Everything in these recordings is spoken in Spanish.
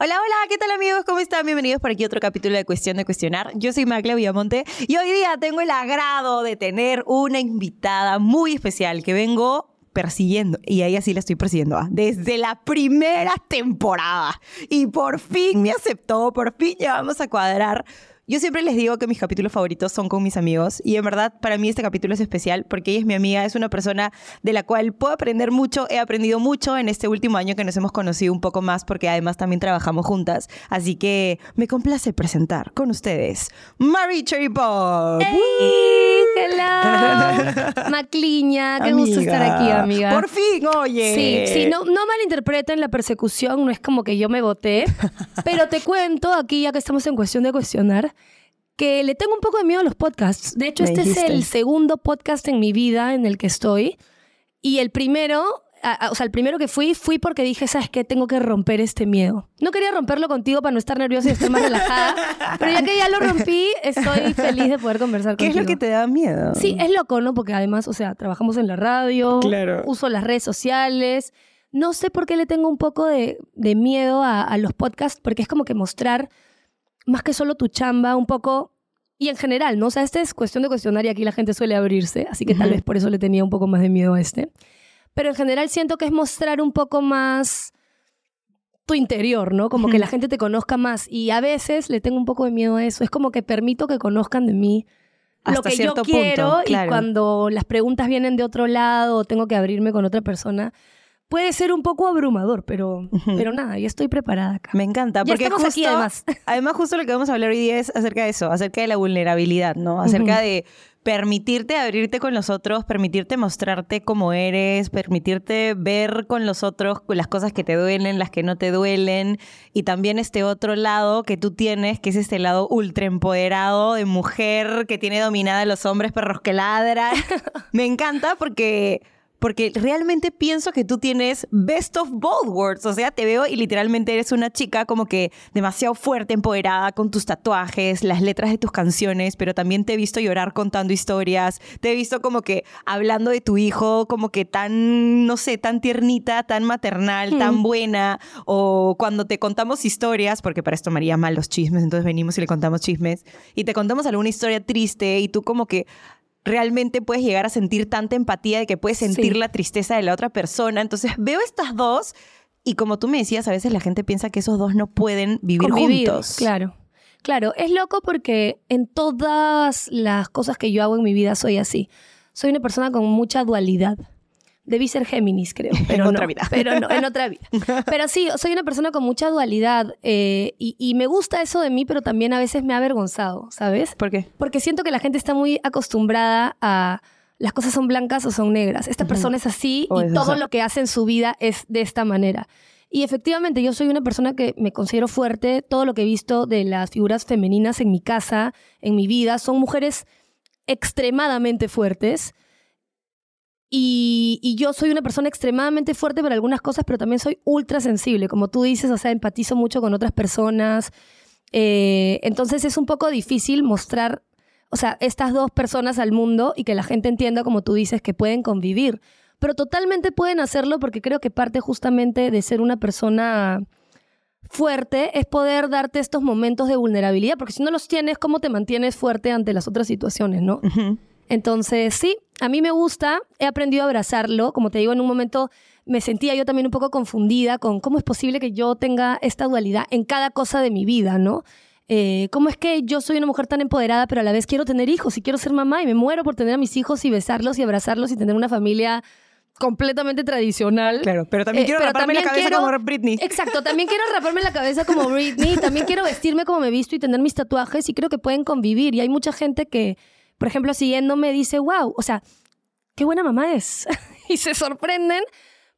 Hola, hola, ¿qué tal amigos? ¿Cómo están? Bienvenidos por aquí a otro capítulo de Cuestión de Cuestionar. Yo soy Macla Villamonte y hoy día tengo el agrado de tener una invitada muy especial que vengo persiguiendo, y ahí así la estoy persiguiendo, ¿ah? desde la primera temporada. Y por fin me aceptó, por fin ya vamos a cuadrar yo siempre les digo que mis capítulos favoritos son con mis amigos y en verdad para mí este capítulo es especial porque ella es mi amiga, es una persona de la cual puedo aprender mucho, he aprendido mucho en este último año que nos hemos conocido un poco más porque además también trabajamos juntas, así que me complace presentar con ustedes Mary Cherry Pop. ¡Hey! ¡Hello! Macliña, qué gusto estar aquí, amiga. Por fin, oye. Sí, sí, no, no malinterpreten la persecución, no es como que yo me voté, pero te cuento aquí, ya que estamos en cuestión de cuestionar, que le tengo un poco de miedo a los podcasts. De hecho, este es el segundo podcast en mi vida en el que estoy. Y el primero, o sea, el primero que fui, fui porque dije, ¿sabes qué? Tengo que romper este miedo. No quería romperlo contigo para no estar nerviosa y estar más relajada. pero ya que ya lo rompí, estoy feliz de poder conversar contigo. ¿Qué es lo que te da miedo? Sí, es loco, ¿no? Porque además, o sea, trabajamos en la radio, uso las redes sociales. No sé por qué le tengo un poco de, miedo a, a los podcasts, porque es como que mostrar más que solo tu chamba, un poco, y en general, ¿no? O sea, este es cuestión de cuestionar y aquí la gente suele abrirse, así que tal vez por eso le tenía un poco más de miedo a este. Pero en general siento que es mostrar un poco más tu interior, ¿no? Como que la gente te conozca más. Y a veces le tengo un poco de miedo a eso. Es como que permito que conozcan de mí lo que yo quiero y cuando las preguntas vienen de otro lado o tengo que abrirme con otra persona, puede ser un poco abrumador, pero, pero nada, ya estoy preparada acá. Me encanta, porque justo, aquí además. además justo lo que vamos a hablar hoy día es acerca de eso, acerca de la vulnerabilidad, ¿no? Acerca de permitirte abrirte con los otros, permitirte mostrarte como eres, permitirte ver con los otros las cosas que te duelen, las que no te duelen, y también este otro lado que tú tienes, que es este lado ultra empoderado de mujer que tiene dominada a los hombres perros que ladran. Me encanta porque porque realmente pienso que tú tienes best of both worlds. O sea, te veo y literalmente eres una chica como que demasiado fuerte, empoderada con tus tatuajes, las letras de tus canciones, pero también te he visto llorar contando historias. Te he visto como que hablando de tu hijo, como que tan, no sé, tan tiernita, tan maternal, tan buena. O cuando te contamos historias, porque para esto María mal los chismes, entonces venimos y le contamos chismes, y te contamos alguna historia triste y tú como que realmente puedes llegar a sentir tanta empatía de que puedes sentir la tristeza de la otra persona. Entonces veo estas dos y como tú me decías, a veces la gente piensa que esos dos no pueden vivir juntos. Claro. Claro, es loco porque en todas las cosas que yo hago en mi vida soy así. Soy una persona con mucha dualidad. Debí ser Géminis, creo. Pero en otra vida. Pero no, en otra vida. Pero sí, soy una persona con mucha dualidad eh, y, me gusta eso de mí, pero también a veces me ha avergonzado, ¿sabes? ¿Por qué? Porque siento que la gente está muy acostumbrada a las cosas son blancas o son negras. Esta persona es así y todo lo que hace en su vida es de esta manera. Y efectivamente, yo soy una persona que me considero fuerte. Todo lo que he visto de las figuras femeninas en mi casa, en mi vida, son mujeres extremadamente fuertes y, yo soy una persona extremadamente fuerte para algunas cosas, pero también soy ultra sensible. Como tú dices, o sea, empatizo mucho con otras personas. Eh, entonces es un poco difícil mostrar, o sea, estas dos personas al mundo y que la gente entienda, como tú dices, que pueden convivir. Pero totalmente pueden hacerlo porque creo que parte justamente de ser una persona fuerte es poder darte estos momentos de vulnerabilidad, porque si no los tienes, ¿cómo te mantienes fuerte ante las otras situaciones, no? Entonces, sí, a mí me gusta, he aprendido a abrazarlo, como te digo, en un momento me sentía yo también un poco confundida con cómo es posible que yo tenga esta dualidad en cada cosa de mi vida, ¿no? Eh, ¿Cómo es que yo soy una mujer tan empoderada, pero a la vez quiero tener hijos y quiero ser mamá y me muero por tener a mis hijos y besarlos y abrazarlos y tener una familia completamente tradicional. Claro, pero también eh, quiero raparme la cabeza como Britney. Exacto, también quiero raparme la cabeza como Britney, también quiero vestirme como me he visto y tener mis tatuajes y creo que pueden convivir. Y hay mucha gente que por ejemplo, siguiéndome dice, wow, o sea, qué buena mamá es. y se sorprenden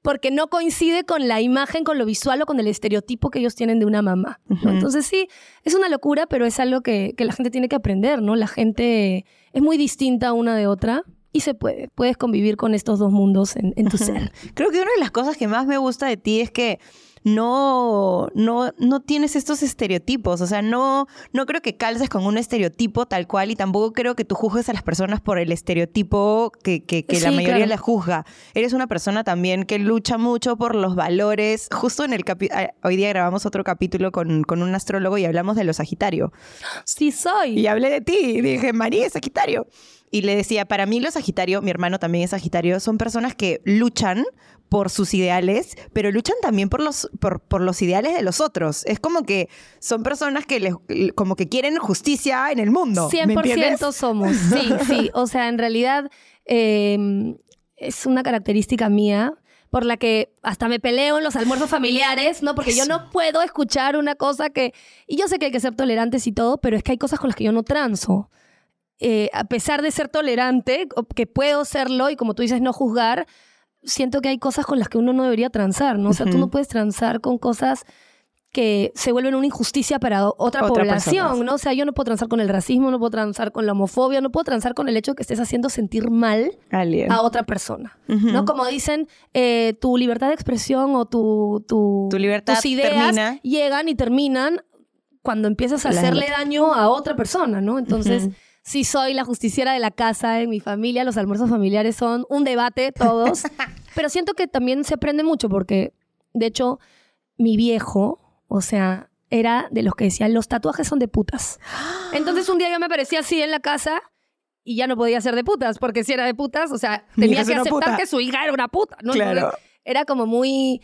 porque no coincide con la imagen, con lo visual o con el estereotipo que ellos tienen de una mamá. Entonces sí, es una locura, pero es algo que, que, la gente tiene que aprender, ¿no? La gente es muy distinta una de otra y se puede. Puedes convivir con estos dos mundos en, en tu ser. Creo que una de las cosas que más me gusta de ti es que no, no, no tienes estos estereotipos. O sea, no, no creo que calces con un estereotipo tal cual y tampoco creo que tú juzgues a las personas por el estereotipo que, que, la mayoría la juzga. Eres una persona también que lucha mucho por los valores. Justo en el ah, hoy día grabamos otro capítulo con, con un astrólogo y hablamos de los Sagitario. Sí soy. Y hablé de ti. dije, María es Sagitario. Y le decía, para mí los Sagitario, mi hermano también es Sagitario, son personas que luchan por sus ideales, pero luchan también por los, por, por, los ideales de los otros. Es como que son personas que les, como que quieren justicia en el mundo. 100% somos, sí, sí. O sea, en realidad em, es una característica mía por la que hasta me peleo en los almuerzos familiares, ¿no? Porque yo no puedo escuchar una cosa que... Y yo sé que hay que ser tolerantes y todo, pero es que hay cosas con las que yo no transo. Eh, a pesar de ser tolerante, que puedo serlo y como tú dices, no juzgar, siento que hay cosas con las que uno no debería transar, ¿no? O sea, tú no puedes transar con cosas que se vuelven una injusticia para otra, población, ¿no? O sea, yo no puedo transar con el racismo, no puedo transar con la homofobia, no puedo transar con el hecho de que estés haciendo sentir mal a otra persona, ¿no? Como dicen, eh, tu libertad de expresión o tu, tu, libertad tus ideas llegan y terminan cuando empiezas a hacerle daño a otra persona, ¿no? Entonces sí soy la justiciera de la casa en mi familia, los almuerzos familiares son un debate todos, pero siento que también se aprende mucho porque, de hecho, mi viejo, o sea, era de los que decían, los tatuajes son de putas. Entonces un día yo me aparecía así en la casa y ya no podía ser de putas, porque si era de putas, o sea, tenía que aceptar que su hija era una puta, ¿no? Claro. Era como muy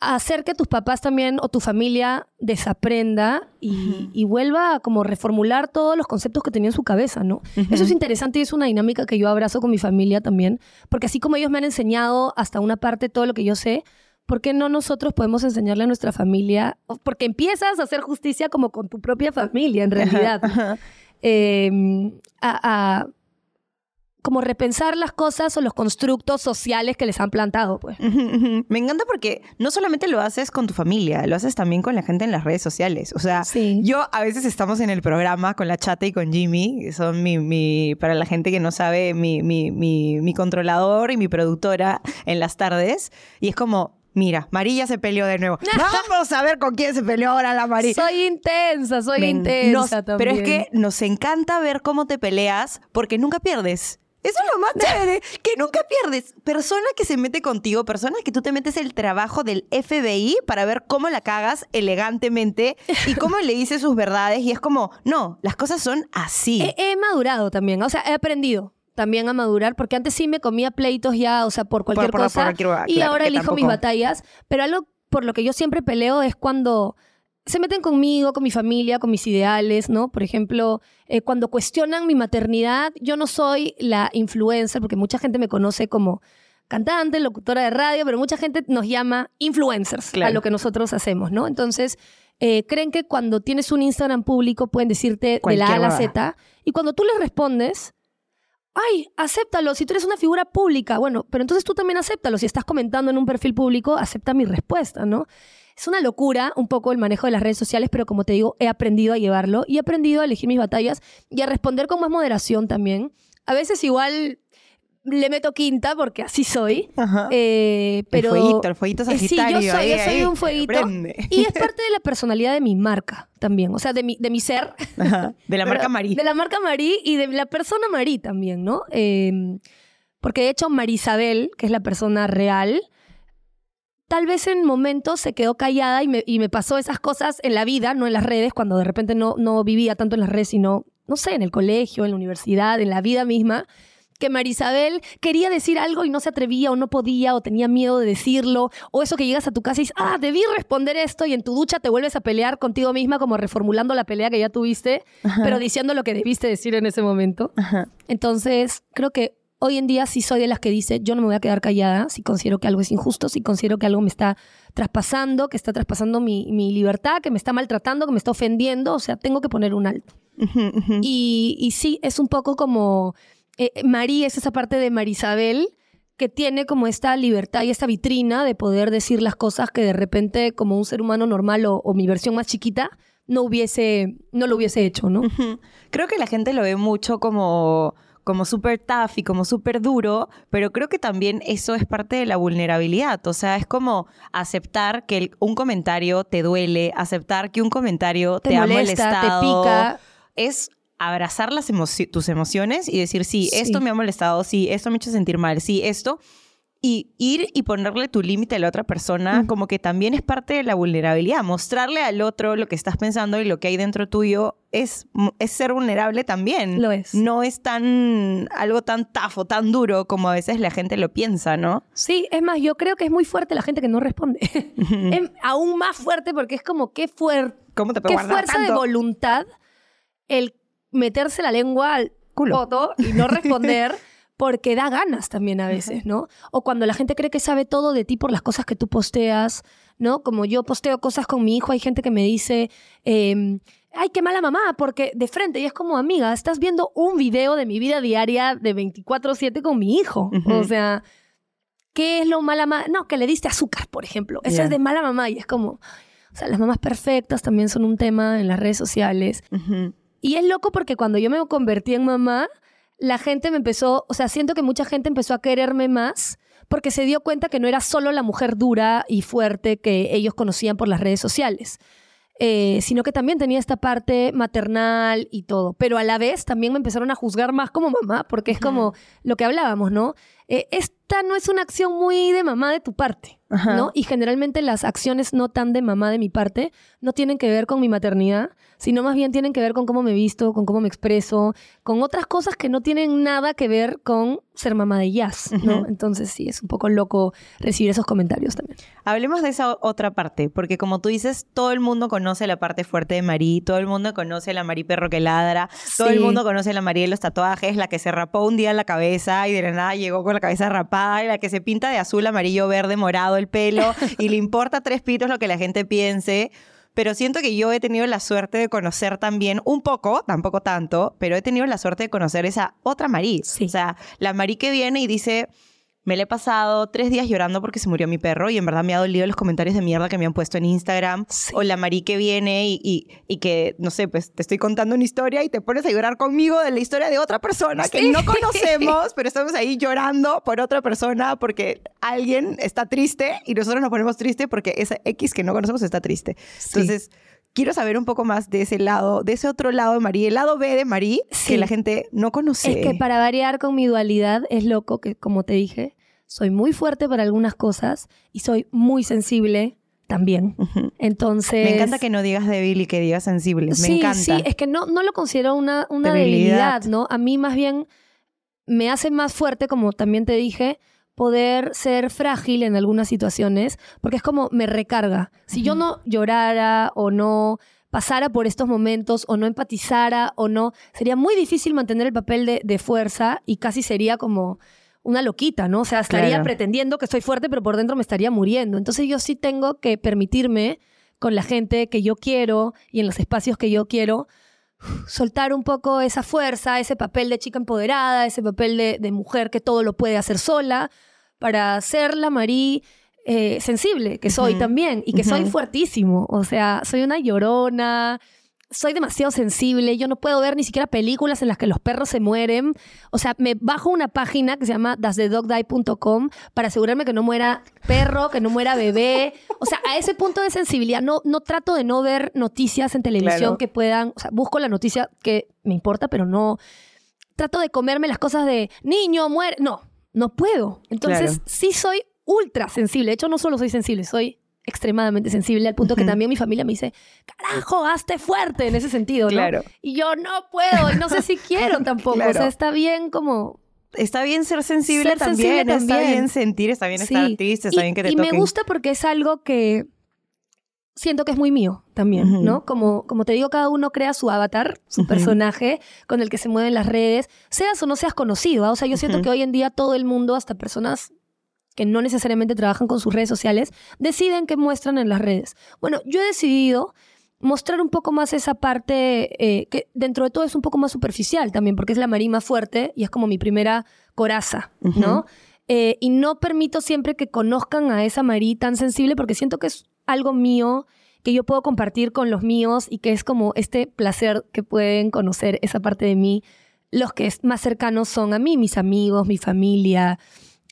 hacer que tus papás también o tu familia desaprenda y, vuelva a como reformular todos los conceptos que tenía en su cabeza, ¿no? Eso es interesante y es una dinámica que yo abrazo con mi familia también, porque así como ellos me han enseñado hasta una parte todo lo que yo sé, ¿por qué no nosotros podemos enseñarle a nuestra familia? Porque empiezas a hacer justicia como con tu propia familia, en realidad. Em, a como repensar las cosas o los constructos sociales que les han plantado, pues. Me encanta porque no solamente lo haces con tu familia, lo haces también con la gente en las redes sociales. O sea, yo a veces estamos en el programa con la chata y con Jimmy, que son mi, mi para la gente que no sabe, mi, mi, mi, mi controlador y mi productora en las tardes, y es como, Mira, María se peleó de nuevo. Vamos a ver con quién se peleó ahora la María. Soy intensa, soy intensa también. Pero es que nos encanta ver cómo te peleas porque nunca pierdes. Eso es lo más chévere, que nunca pierdes. Persona que se mete contigo, persona que tú te metes el trabajo del FBI para ver cómo la cagas elegantemente y cómo le dices sus verdades. Y es como, no, las cosas son así. He, madurado también, o sea, he aprendido también a madurar, porque antes sí me comía pleitos ya, o sea, por cualquier cosa. y ahora elijo mis batallas. Pero algo por lo que yo siempre peleo es cuando se meten conmigo, con mi familia, con mis ideales, ¿no? Por ejemplo, eh, cuando cuestionan mi maternidad, yo no soy la influencer, porque mucha gente me conoce como cantante, locutora de radio, pero mucha gente nos llama influencers a lo que nosotros hacemos, ¿no? Entonces, eh, creen que cuando tienes un Instagram público pueden decirte de la A a la Z, y cuando tú les respondes, ay, acéptalo, si tú eres una figura pública, bueno, pero entonces tú también acéptalo, si estás comentando en un perfil público, acepta mi respuesta, ¿no? Es una locura un poco el manejo de las redes sociales, pero como te digo, he aprendido a llevarlo y he aprendido a elegir mis batallas y a responder con más moderación también. A veces igual le meto quinta porque así soy. Eh, pero, el fueguito, el fueguito sagitario. Eh, sí, yo soy, yo soy un fueguito. Y es parte de la personalidad de mi marca también. O sea, de mi, de mi ser. De la marca Marí. De la marca Marí y de la persona Marí también, ¿no? Em, porque de hecho Marisabel, que es la persona real, tal vez en momentos se quedó callada y me, y me, pasó esas cosas en la vida, no en las redes, cuando de repente no, no vivía tanto en las redes, sino, no sé, en el colegio, en la universidad, en la vida misma, que Marisabel quería decir algo y no se atrevía o no podía o tenía miedo de decirlo, o eso que llegas a tu casa y dices, ah, debí responder esto y en tu ducha te vuelves a pelear contigo misma como reformulando la pelea que ya tuviste, pero diciendo lo que debiste decir en ese momento. Entonces, creo que hoy en día sí soy de las que dice, yo no me voy a quedar callada si considero que algo es injusto, si considero que algo me está traspasando, que está traspasando mi, libertad, que me está maltratando, que me está ofendiendo, o sea, tengo que poner un alto. Y, y, sí, es un poco como, eh, María es esa parte de Marisabel que tiene como esta libertad y esta vitrina de poder decir las cosas que de repente como un ser humano normal o, o mi versión más chiquita no hubiese, no lo hubiese hecho, ¿no? Creo que la gente lo ve mucho como como súper tough y como súper duro, pero creo que también eso es parte de la vulnerabilidad. O sea, es como aceptar que un comentario te duele, aceptar que un comentario te, ha molestado. Te pica. Es abrazar las tus emociones y decir, sí, esto me ha molestado, sí, esto me ha hecho sentir mal, sí, esto y ir y ponerle tu límite a la otra persona, como que también es parte de la vulnerabilidad. Mostrarle al otro lo que estás pensando y lo que hay dentro tuyo es, es ser vulnerable también. Lo es. No es tan algo tan tafo, tan duro como a veces la gente lo piensa, ¿no? Sí, es más, yo creo que es muy fuerte la gente que no responde. es aún más fuerte porque es como qué, fuerte ¿Cómo te qué fuerza de voluntad el meterse la lengua al culo y no responder. porque da ganas también a veces, ¿no? O cuando la gente cree que sabe todo de ti por las cosas que tú posteas, ¿no? Como yo posteo cosas con mi hijo, hay gente que me dice, em, ay, qué mala mamá, porque de frente, y es como, amiga, estás viendo un video de mi vida diaria de 24/7 con mi hijo. O sea, ¿qué es lo mala mamá? No, que le diste azúcar, por ejemplo. Eso es de mala mamá y es como, o sea, las mamás perfectas también son un tema en las redes sociales. Y es loco porque cuando yo me convertí en mamá, la gente me empezó, o sea, siento que mucha gente empezó a quererme más porque se dio cuenta que no era solo la mujer dura y fuerte que ellos conocían por las redes sociales. Eh, sino que también tenía esta parte maternal y todo. Pero a la vez también me empezaron a juzgar más como mamá, porque es como lo que hablábamos, ¿no? Eh, esta no es una acción muy de mamá de tu parte, ¿no? Y generalmente las acciones no tan de mamá de mi parte no tienen que ver con mi maternidad, sino más bien tienen que ver con cómo me visto, con cómo me expreso, con otras cosas que no tienen nada que ver con ser mamá de jazz, ¿no? Entonces sí, es un poco loco recibir esos comentarios también. Hablemos de esa otra parte, porque como tú dices, todo el mundo conoce la parte fuerte de Marí, todo el mundo conoce la Marí perro que ladra, todo el mundo conoce la Marí de los tatuajes, la que se rapó un día en la cabeza y de la nada llegó con la cabeza rapada y la que se pinta de azul, amarillo, verde, morado el pelo y le importa tres pitos lo que la gente piense pero siento que yo he tenido la suerte de conocer también un poco, tampoco tanto, pero he tenido la suerte de conocer esa otra Marí. O sea, la Marí que viene y dice, me le he pasado tres días llorando porque se murió mi perro y en verdad me ha dolido los comentarios de mierda que me han puesto en Instagram. O la Marí que viene y, y, que, no sé, pues te estoy contando una historia y te pones a llorar conmigo de la historia de otra persona que no conocemos, pero estamos ahí llorando por otra persona porque alguien está triste y nosotros nos ponemos triste porque esa X que no conocemos está triste. Entonces quiero saber un poco más de ese lado, de ese otro lado de Marí, el lado B de Marí, que la gente no conoce. Es que para variar con mi dualidad, es loco que, como te dije, soy muy fuerte para algunas cosas y soy muy sensible también. Entonces. Me encanta que no digas débil y que digas sensible. Me sí, encanta. Sí, es que no, no lo considero una, una debilidad, ¿no? A mí más bien me hace más fuerte, como también te dije, poder ser frágil en algunas situaciones, porque es como me recarga. Si yo no llorara o no pasara por estos momentos o no empatizara o no, sería muy difícil mantener el papel de, fuerza y casi sería como una loquita, ¿no? O sea, estaría pretendiendo que estoy fuerte, pero por dentro me estaría muriendo. Entonces yo sí tengo que permitirme con la gente que yo quiero y en los espacios que yo quiero, soltar un poco esa fuerza, ese papel de chica empoderada, ese papel de, de mujer que todo lo puede hacer sola, para ser la Marí eh, sensible, que soy también, y que soy fuertísimo. O sea, soy una llorona, soy demasiado sensible, yo no puedo ver ni siquiera películas en las que los perros se mueren. O sea, me bajo una página que se llama dasthedogdie.com para asegurarme que no muera perro, que no muera bebé. O sea, a ese punto de sensibilidad no, no trato de no ver noticias en televisión que puedan, o sea, busco la noticia que me importa, pero no trato de comerme las cosas de niño, muere. No, no puedo. Entonces, sí soy ultra sensible. De hecho, no solo soy sensible, soy extremadamente sensible al punto que también mi familia me dice, carajo, hazte fuerte en ese sentido, ¿no? Claro. Y yo no puedo y no sé si quiero tampoco. O sea, está bien como... Está bien ser sensible, también, está bien sentir, está bien estar triste, está bien que te Y me gusta porque es algo que siento que es muy mío también, ¿no? Como, como te digo, cada uno crea su avatar, su personaje con el que se mueven las redes, seas o no seas conocido. ¿ah? O sea, yo siento que hoy en día todo el mundo, hasta personas que no necesariamente trabajan con sus redes sociales, deciden qué muestran en las redes. Bueno, yo he decidido mostrar un poco más esa parte eh, que dentro de todo es un poco más superficial también, porque es la marima fuerte y es como mi primera coraza, ¿no? Eh, y no permito siempre que conozcan a esa Marí tan sensible porque siento que es algo mío que yo puedo compartir con los míos y que es como este placer que pueden conocer esa parte de mí los que más cercanos son a mí, mis amigos, mi familia.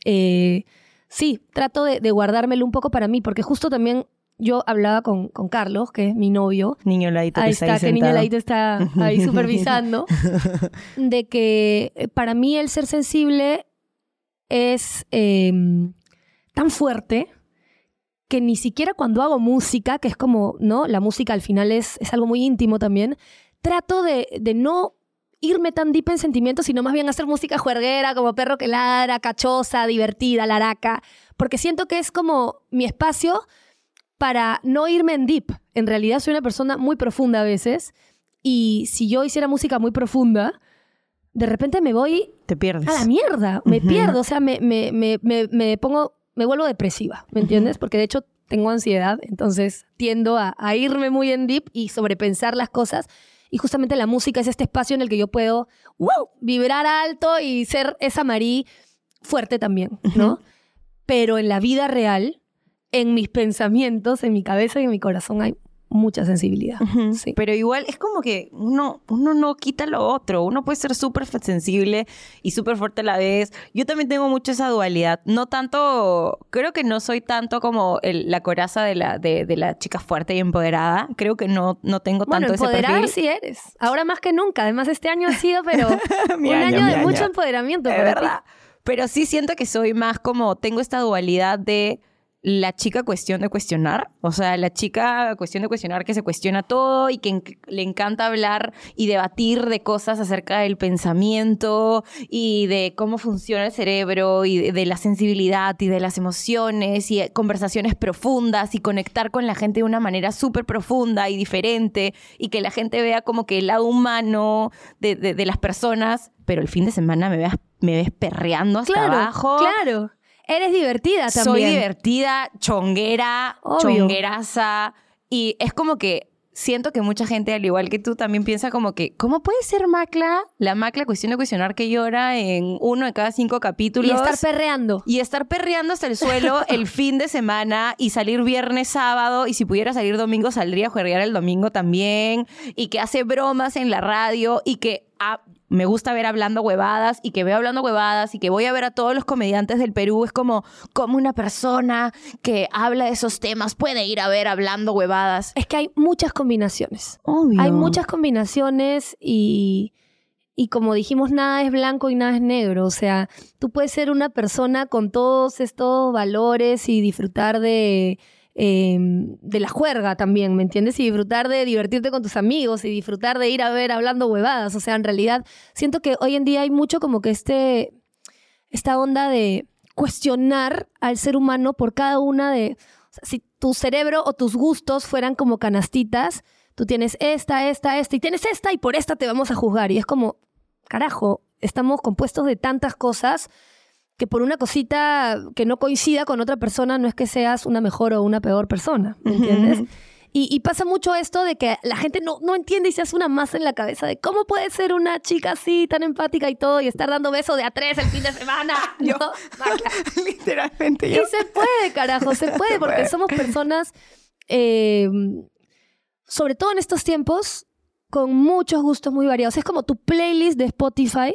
Eh, sí, trato de, guardármelo un poco para mí, porque justo también yo hablaba con, con Carlos, que es mi novio. Niño Laito. Ahí está, que Niño Laito está ahí supervisando. de que eh, para mí el ser sensible es em, tan fuerte que ni siquiera cuando hago música, que es como, ¿no? La música al final es, es algo muy íntimo también, trato de, de no irme tan deep en sentimientos, sino más bien hacer música juerguera, como perro que ladra, cachosa, divertida, laraca, porque siento que es como mi espacio para no irme en deep. En realidad soy una persona muy profunda a veces, y si yo hiciera música muy profunda, de repente me voy... Te pierdes. A la mierda, me pierdo, o sea, me, me, me, me, pongo, me vuelvo depresiva, ¿me entiendes? Porque de hecho tengo ansiedad, entonces tiendo a, a irme muy en deep y sobrepensar las cosas y justamente la música es este espacio en el que yo puedo wow, vibrar alto y ser esa Marí fuerte también, ¿no? Pero en la vida real, en mis pensamientos, en mi cabeza y en mi corazón hay mucha sensibilidad. sí. Pero igual es como que uno, uno no quita lo otro. Uno puede ser súper sensible y súper fuerte a la vez. Yo también tengo mucho esa dualidad. No tanto, creo que no soy tanto como la coraza de la, de, la chica fuerte y empoderada. Creo que no, no tengo tanto ese perfil. empoderada sí eres. Ahora más que nunca. Además, este año ha sido, pero un año, de mucho empoderamiento. Es verdad. Pero sí siento que soy más como, tengo esta dualidad de la chica cuestión de cuestionar, o sea, la chica cuestión de cuestionar que se cuestiona todo y que le encanta hablar y debatir de cosas acerca del pensamiento y de cómo funciona el cerebro y de, la sensibilidad y de las emociones y conversaciones profundas y conectar con la gente de una manera súper profunda y diferente y que la gente vea como que el lado humano de, las personas, pero el fin de semana me, me ves perreando hasta abajo. Claro. Eres divertida también. Soy divertida, chonguera, chongueraza. Y es como que siento que mucha gente, al igual que tú, también piensa como que, ¿cómo puede ser Macla? La Macla cuestión de cuestionar que llora en uno de cada cinco capítulos. Y estar perreando. Y estar perreando hasta el suelo el fin de semana y salir viernes, sábado. Y si pudiera salir domingo, saldría a jugar el domingo también. Y que hace bromas en la radio y que me gusta ver hablando huevadas y que veo hablando huevadas y que voy a ver a todos los comediantes del Perú. Es como, como una persona que habla de esos temas puede ir a ver hablando huevadas. Es que hay muchas combinaciones. Hay muchas combinaciones y, y como dijimos, nada es blanco y nada es negro. O sea, tú puedes ser una persona con todos estos valores y disfrutar de Em, de la juerga también, ¿me entiendes? Y disfrutar de divertirte con tus amigos y disfrutar de ir a ver hablando huevadas. O sea, en realidad siento que hoy en día hay mucho como que este, esta onda de cuestionar al ser humano por cada una de... si tu cerebro o tus gustos fueran como canastitas, tú tienes esta, esta, esta y tienes esta y por esta te vamos a juzgar. Y es como, carajo, estamos compuestos de tantas cosas que por una cosita que no coincida con otra persona no es que seas una mejor o una peor persona, ¿me entiendes? Y, pasa mucho esto de que la gente no, no entiende y se hace una masa en la cabeza de cómo puede ser una chica así, tan empática y todo, y estar dando besos de a tres el fin de semana. Yo, literalmente yo. Y se puede, carajo, se puede, porque somos personas, eh, sobre todo en estos tiempos, con muchos gustos muy variados. Es como tu playlist de Spotify,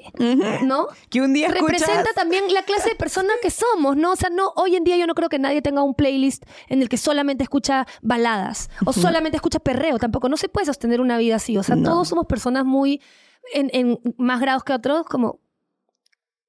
¿no? Que un día Representa también la clase de persona que somos, ¿no? O sea, no, hoy en día yo no creo que nadie tenga un playlist en el que solamente escucha baladas o solamente escucha perreo. Tampoco, no se puede sostener una vida así. O sea, todos somos personas muy, en, más grados que otros, como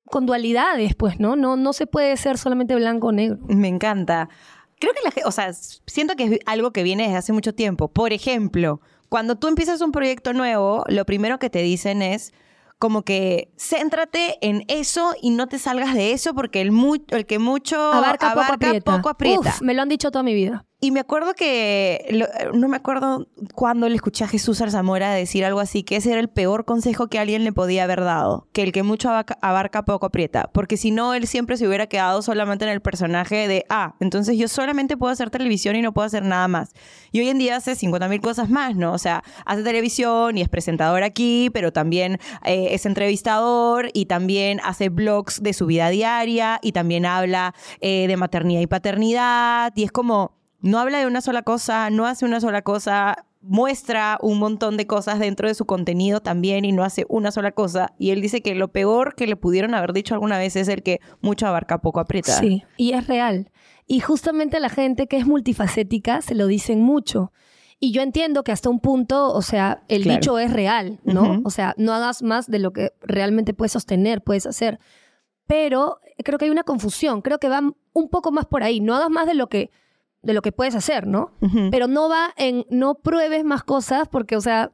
con dualidades, pues, ¿no? No, no se puede ser solamente blanco o negro. Me encanta. Creo que la gente, o sea, siento que es algo que viene desde hace mucho tiempo. Por ejemplo, cuando tú empiezas un proyecto nuevo, lo primero que te dicen es como que céntrate en eso y no te salgas de eso porque el, el que mucho abarca, poco aprieta. me lo han dicho toda mi vida. Y me acuerdo que, no me acuerdo cuando le escuché a Jesús Arzamora decir algo así, que ese era el peor consejo que alguien le podía haber dado, que el que mucho abarca, poco aprieta, porque si no, él siempre se hubiera quedado solamente en el personaje de, ah, entonces yo solamente puedo hacer televisión y no puedo hacer nada más. Y hoy en día hace 50 mil cosas más, ¿no? O sea, hace televisión y es presentador aquí, pero también eh, es entrevistador y también hace blogs de su vida diaria y también habla eh, de maternidad y paternidad y es como no habla de una sola cosa, no hace una sola cosa, muestra un montón de cosas dentro de su contenido también y no hace una sola cosa. Y él dice que lo peor que le pudieron haber dicho alguna vez es el que mucho abarca, poco aprieta. Sí, y es real. Y justamente a la gente que es multifacética se lo dicen mucho. Y yo entiendo que hasta un punto, o sea, el dicho es real, ¿no? O sea, no hagas más de lo que realmente puedes sostener, puedes hacer. Pero creo que hay una confusión, creo que va un poco más por ahí. No hagas más de lo que de lo que puedes hacer, ¿no? Pero no va en no pruebes más cosas porque, o sea,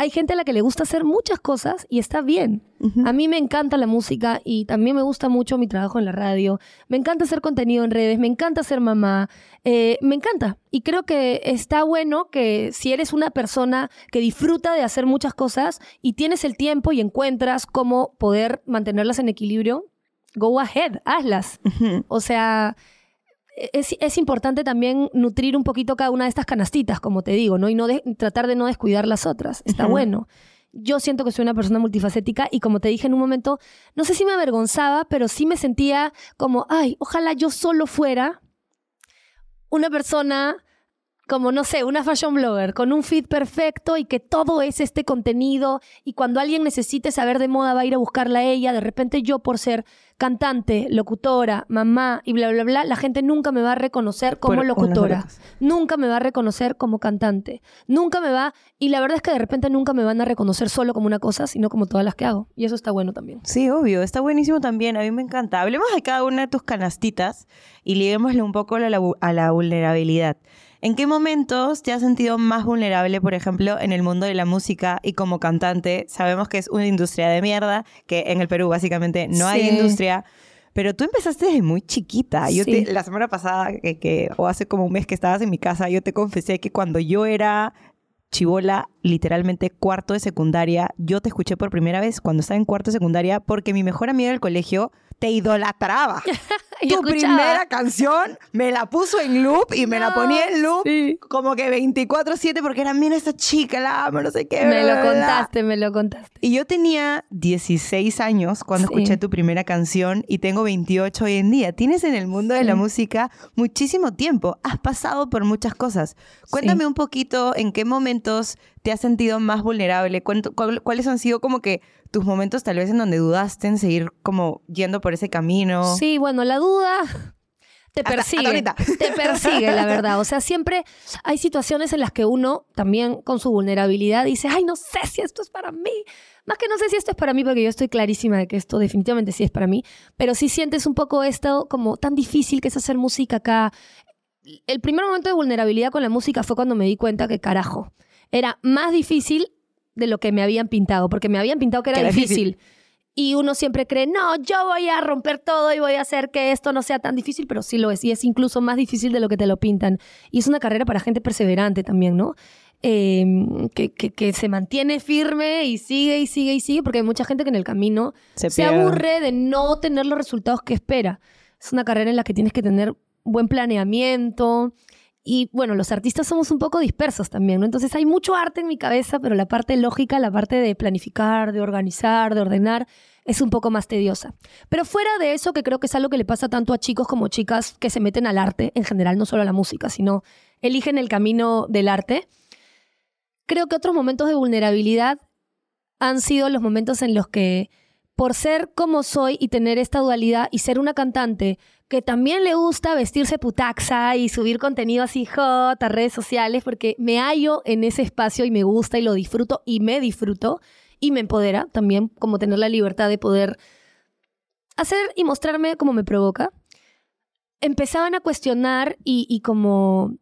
hay gente a la que le gusta hacer muchas cosas y está bien. A mí me encanta la música y también me gusta mucho mi trabajo en la radio. Me encanta hacer contenido en redes, me encanta ser mamá, eh, me encanta. Y creo que está bueno que si eres una persona que disfruta de hacer muchas cosas y tienes el tiempo y encuentras cómo poder mantenerlas en equilibrio, go ahead, hazlas. O sea, es, importante también nutrir un poquito cada una de estas canastitas, como te digo, ¿no? Y no tratar de no descuidar las otras. Está bueno. Yo siento que soy una persona multifacética y como te dije en un momento, no sé si me avergonzaba, pero sí me sentía como, ay, ojalá yo solo fuera una persona como, no sé, una fashion blogger con un feed perfecto y que todo es este contenido y cuando alguien necesite saber de moda va a ir a buscarla a ella, de repente yo por ser cantante, locutora, mamá y bla, bla, bla, la gente nunca me va a reconocer como locutora, nunca me va a reconocer como cantante, nunca me va, y la verdad es que de repente nunca me van a reconocer solo como una cosa, sino como todas las que hago, y eso está bueno también. Sí, obvio, está buenísimo también, a mí me encanta. Hablemos de cada una de tus canastitas y liguémosle un poco a la vulnerabilidad. ¿En qué momentos te has sentido más vulnerable, por ejemplo, en el mundo de la música y como cantante? Sabemos que es una industria de mierda, que en el Perú básicamente no hay industria. Pero tú empezaste desde muy chiquita. Yo la semana pasada, que, o hace como un mes que estabas en mi casa, yo te confesé que cuando yo era chivola, literalmente cuarto de secundaria, yo te escuché por primera vez cuando estaba en cuarto de secundaria porque mi mejor amiga del colegio te idolatraba. tu primera canción me la puso en loop y me la ponía en loop como que 24/7 porque era, mira esta chica, la amo, no sé qué. Me lo contaste, me lo contaste. Y yo tenía 16 años cuando escuché tu primera canción y tengo 28 hoy en día. Tienes en el mundo de la música muchísimo tiempo, has pasado por muchas cosas. Cuéntame un poquito en qué momentos te has sentido más vulnerable, cuáles han sido como que tus momentos tal vez en donde dudaste en seguir como yendo por ese camino. Sí, bueno, la duda te persigue. te persigue, la verdad. O sea, siempre hay situaciones en las que uno también con su vulnerabilidad dice, ay, no sé si esto es para mí. Más que no sé si esto es para mí, porque yo estoy clarísima de que esto definitivamente sí es para mí, pero sí sientes un poco esto como tan difícil que es hacer música acá. El primer momento de vulnerabilidad con la música fue cuando me di cuenta que carajo, era más difícil de lo que me habían pintado, porque me habían pintado que era, difícil. Y uno siempre cree, no, yo voy a romper todo y voy a hacer que esto no sea tan difícil, pero sí lo es. Y es incluso más difícil de lo que te lo pintan. Y es una carrera para gente perseverante también, ¿no? Em, que, que, se mantiene firme y sigue y sigue y sigue, porque hay mucha gente que en el camino se, se aburre de no tener los resultados que espera. Es una carrera en la que tienes que tener buen planeamiento, y bueno, los artistas somos un poco dispersos también, ¿no? Entonces hay mucho arte en mi cabeza, pero la parte lógica, la parte de planificar, de organizar, de ordenar, es un poco más tediosa. Pero fuera de eso, que creo que es algo que le pasa tanto a chicos como chicas que se meten al arte, en general, no solo a la música, sino eligen el camino del arte, creo que otros momentos de vulnerabilidad han sido los momentos en los que, por ser como soy y tener esta dualidad y ser una cantante, que también le gusta vestirse putaxa y subir contenido así hot a redes sociales porque me hallo en ese espacio y me gusta y lo disfruto y me disfruto y me empodera también como tener la libertad de poder hacer y mostrarme como me provoca. Empezaban a cuestionar y, y como